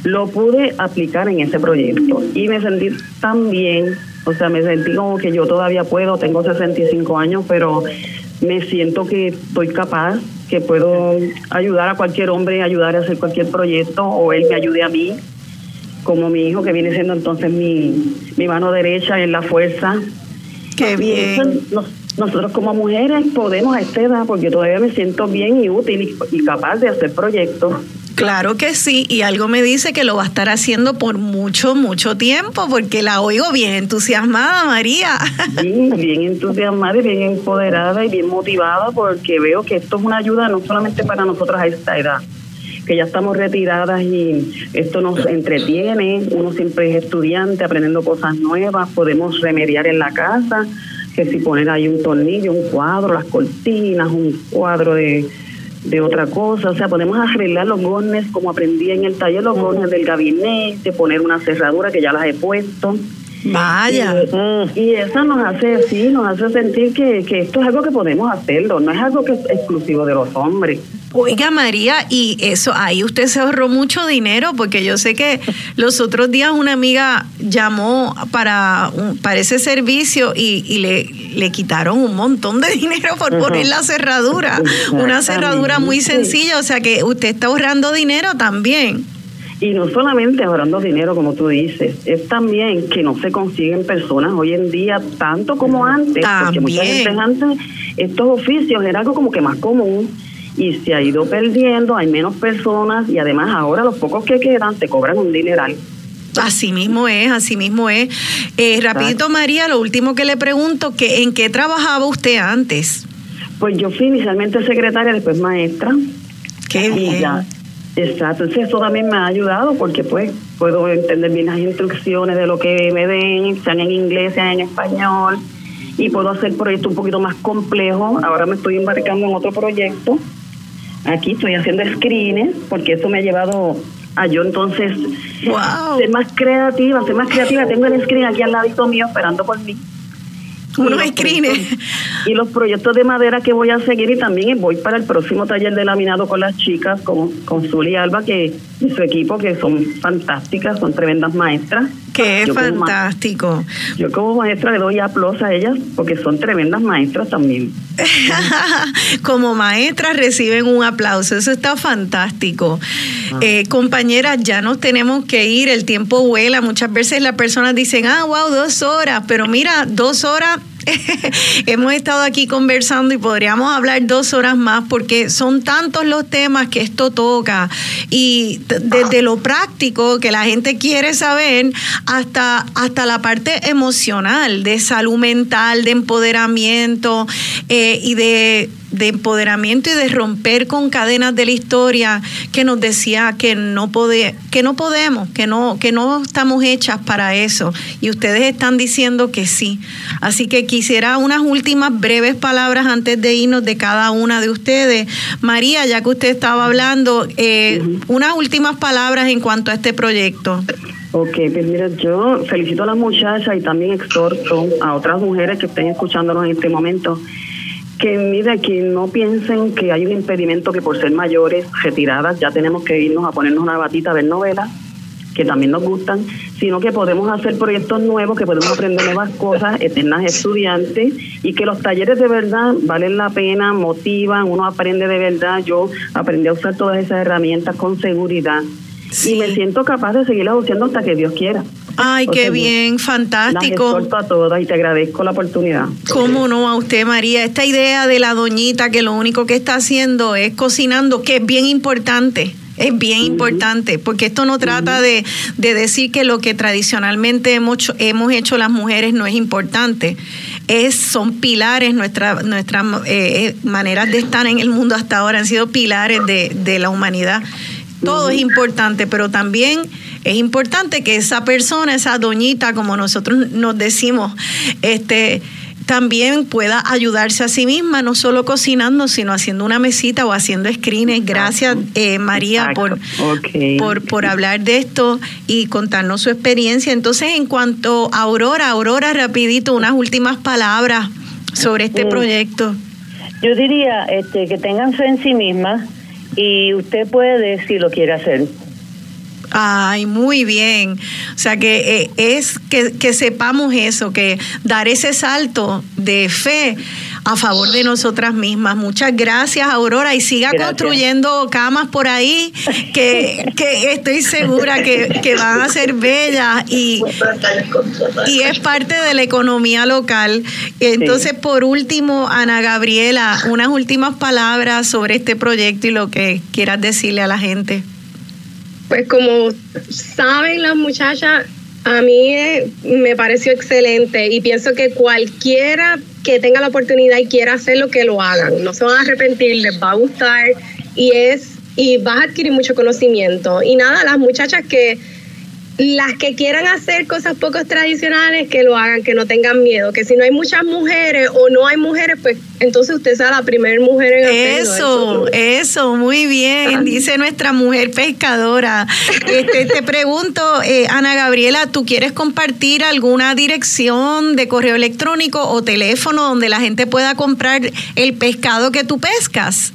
lo pude aplicar en ese proyecto. Y me sentí tan bien, o sea, me sentí como que yo todavía puedo, tengo 65 años, pero me siento que estoy capaz, que puedo ayudar a cualquier hombre, ayudar a hacer cualquier proyecto o él me ayude a mí, como mi hijo que viene siendo entonces mi, mi mano derecha en la fuerza. Qué bien. eso nos- nosotros como mujeres podemos a esta edad, porque todavía me siento bien y útil y, y capaz de hacer proyectos. Claro que sí, y algo me dice que lo va a estar haciendo por mucho, mucho tiempo, porque la oigo bien entusiasmada, María. Sí, bien entusiasmada y bien empoderada y bien motivada porque veo que esto es una ayuda no solamente para nosotras a esta edad, que ya estamos retiradas y esto nos entretiene, uno siempre es estudiante aprendiendo cosas nuevas, podemos remediar en la casa, que si poner ahí un tornillo, un cuadro, las cortinas, un cuadro de, de otra cosa, o sea, podemos arreglar los gornes como aprendí en el taller, los gornes del gabinete, poner una cerradura que ya las he puesto. Vaya. Y, y eso nos hace, sí, nos hace sentir que, que esto es algo que podemos hacerlo, no es algo que es exclusivo de los hombres. Oiga María, y eso, ahí usted se ahorró mucho dinero, porque yo sé que los otros días una amiga llamó para, para ese servicio y, y le, le quitaron un montón de dinero por poner la cerradura. Una cerradura muy sencilla, o sea que usted está ahorrando dinero también. Y no solamente ahorrando dinero, como tú dices, es también que no se consiguen personas hoy en día tanto como antes, porque mucha También. gente antes estos oficios era algo como que más común y se ha ido perdiendo, hay menos personas y además ahora los pocos que quedan te cobran un dineral. Así mismo es, así mismo es. Eh, rapidito María, lo último que le pregunto, que ¿en qué trabajaba usted antes? Pues yo fui inicialmente secretaria, después maestra. Qué Y bien. ya, exacto. Entonces eso también me ha ayudado porque pues puedo entender bien las instrucciones de lo que me den, sean en inglés, sean en español, y puedo hacer proyectos un poquito más complejos. Ahora me estoy embarcando en otro proyecto. Aquí estoy haciendo screenes porque eso me ha llevado a yo entonces Wow. ser más creativa, ser más creativa. Tengo el screen aquí al ladito mío esperando por mí. Unos proyectos- Y los proyectos de madera que voy a seguir y también voy para el próximo taller de laminado con las chicas, con, con Zuli y Alba que, y su equipo, que son fantásticas, son tremendas maestras. Qué fantástico. yo como maestra le doy aplausos a ellas porque son tremendas maestras también. como maestras reciben un aplauso, eso está fantástico. Ah. Eh, compañeras, ya nos tenemos que ir, el tiempo vuela, muchas veces las personas dicen, ah, wow, dos horas, pero mira, dos horas hemos estado aquí conversando y podríamos hablar dos horas más porque son tantos los temas que esto toca. Y desde lo práctico que la gente quiere saber hasta, hasta la parte emocional de salud mental, de empoderamiento eh, y de de empoderamiento y de romper con cadenas de la historia que nos decía que no pode, que no podemos, que no que no estamos hechas para eso y ustedes están diciendo que sí. Así que quisiera unas últimas breves palabras antes de irnos de cada una de ustedes. María, ya que usted estaba hablando, eh, unas últimas palabras en cuanto a este proyecto. Ok, pues mira, yo felicito a las muchachas y también exhorto a otras mujeres que estén escuchándonos en este momento que mira que no piensen que hay un impedimento que por ser mayores, retiradas, ya tenemos que irnos a ponernos una batita a ver novelas, que también nos gustan, sino que podemos hacer proyectos nuevos, que podemos aprender nuevas cosas, eternas estudiantes, y que los talleres de verdad valen la pena, motivan, uno aprende de verdad. Yo aprendí a usar todas esas herramientas con seguridad. Y me siento capaz de seguirlas usando hasta que Dios quiera. Ay, qué bien, fantástico. Las a todas y te agradezco la oportunidad. ¿Cómo no a usted, María? Esta idea de la doñita que lo único que está haciendo es cocinando, que es bien importante. Es bien importante, porque esto no trata de, decir que lo que tradicionalmente hemos, hemos hecho las mujeres no es importante. Es, son pilares, nuestras nuestra, eh, eh, maneras de estar en el mundo hasta ahora han sido pilares de, de la humanidad. Todo es importante, pero también es importante que esa persona, esa doñita, como nosotros nos decimos, este también pueda ayudarse a sí misma, no solo cocinando, sino haciendo una mesita o haciendo screens. Gracias, eh, María, por, por, por hablar de esto y contarnos su experiencia. Entonces, en cuanto a Aurora, Aurora, rapidito, unas últimas palabras sobre este proyecto. Yo diría este, que tengan fe en sí mismas y usted puede si lo quiere hacer. Ay, muy bien. O sea, que eh, es que, que, sepamos eso, que dar ese salto de fe a favor de nosotras mismas. Muchas gracias, Aurora, y siga construyendo camas por ahí, que, que estoy segura que, que, van a ser bellas y, y es parte de la economía local. Entonces, por último, Ana Gabriela, unas últimas palabras sobre este proyecto y lo que quieras decirle a la gente. Pues como saben las muchachas, a mí eh, me pareció excelente y pienso que cualquiera que tenga la oportunidad y quiera hacer lo que lo hagan, no se van a arrepentir, les va a gustar y es y vas a adquirir mucho conocimiento. Y nada, las muchachas que las que quieran hacer cosas poco tradicionales, que lo hagan, que no tengan miedo, que si no hay muchas mujeres o no hay mujeres, pues entonces usted sea la primera mujer en hacerlo. Eso, eso, muy bien, dice nuestra mujer pescadora. Este, te pregunto, eh, Ana Gabriela, ¿tú quieres compartir alguna dirección de correo electrónico o teléfono donde la gente pueda comprar el pescado que tú pescas?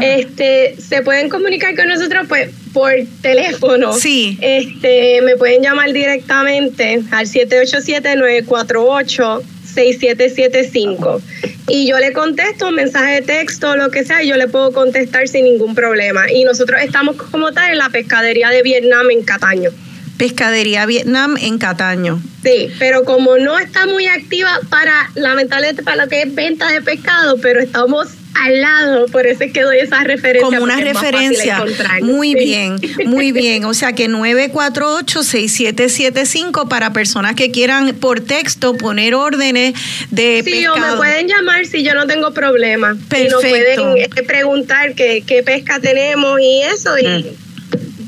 Este, se pueden comunicar con nosotros pues por teléfono. Sí. Este, me pueden llamar directamente al 787-948. 6775 y yo le contesto un mensaje de texto, lo que sea, y yo le puedo contestar sin ningún problema. Y nosotros estamos como tal en la pescadería de Vietnam en Cataño. Pescadería Vietnam en Cataño. Sí, pero como no está muy activa para, lamentablemente, para lo que es venta de pescado, pero estamos al lado, por eso es que doy esa referencia. Como una referencia. Muy bien, muy bien. O sea que 948-6775 para personas que quieran por texto poner órdenes de sí, o me pueden llamar si yo no tengo problema. Perfecto. Y pueden eh, preguntar qué, qué pesca tenemos y eso. Y, mm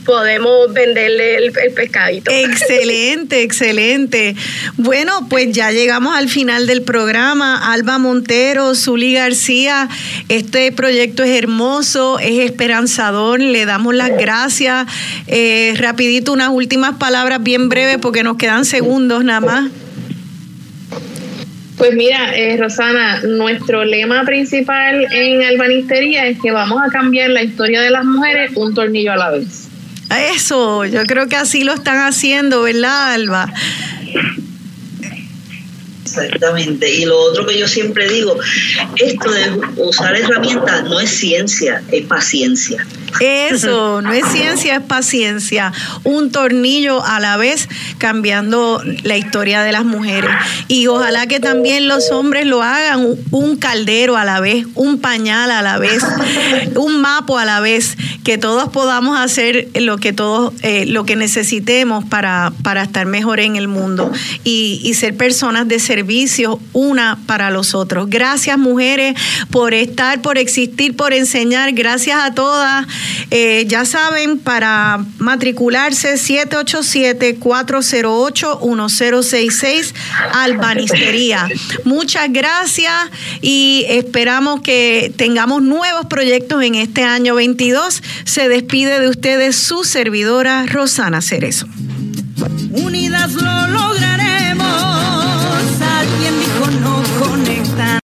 podemos venderle el, pescadito. Excelente, excelente. Bueno, pues ya llegamos al final del programa. Alba Montero, Zuli García, este proyecto es hermoso, es esperanzador, le damos las gracias. Eh, rapidito, unas últimas palabras bien breves porque nos quedan segundos nada más. Pues mira, eh, Rosana, nuestro lema principal en Albanistería es que vamos a cambiar la historia de las mujeres un tornillo a la vez. Eso, yo creo que así lo están haciendo, ¿verdad, Alba? Exactamente. Y lo otro que yo siempre digo, esto de usar herramientas no es ciencia, es paciencia. Eso, no es ciencia, es paciencia. Un tornillo a la vez cambiando la historia de las mujeres. Y ojalá que también los hombres lo hagan, un caldero a la vez, un pañal a la vez, un mapo a la vez, que todos podamos hacer lo que todos, eh, lo que necesitemos para, para estar mejor en el mundo y, y ser personas de servicio una para los otros. Gracias mujeres por estar, por existir, por enseñar. Gracias a todas. Eh, ya saben, para matricularse 787-408-1066 Albanistería. Muchas gracias y esperamos que tengamos nuevos proyectos en este año 22. Se despide de ustedes su servidora Rosana Cerezo. Unidas lo logran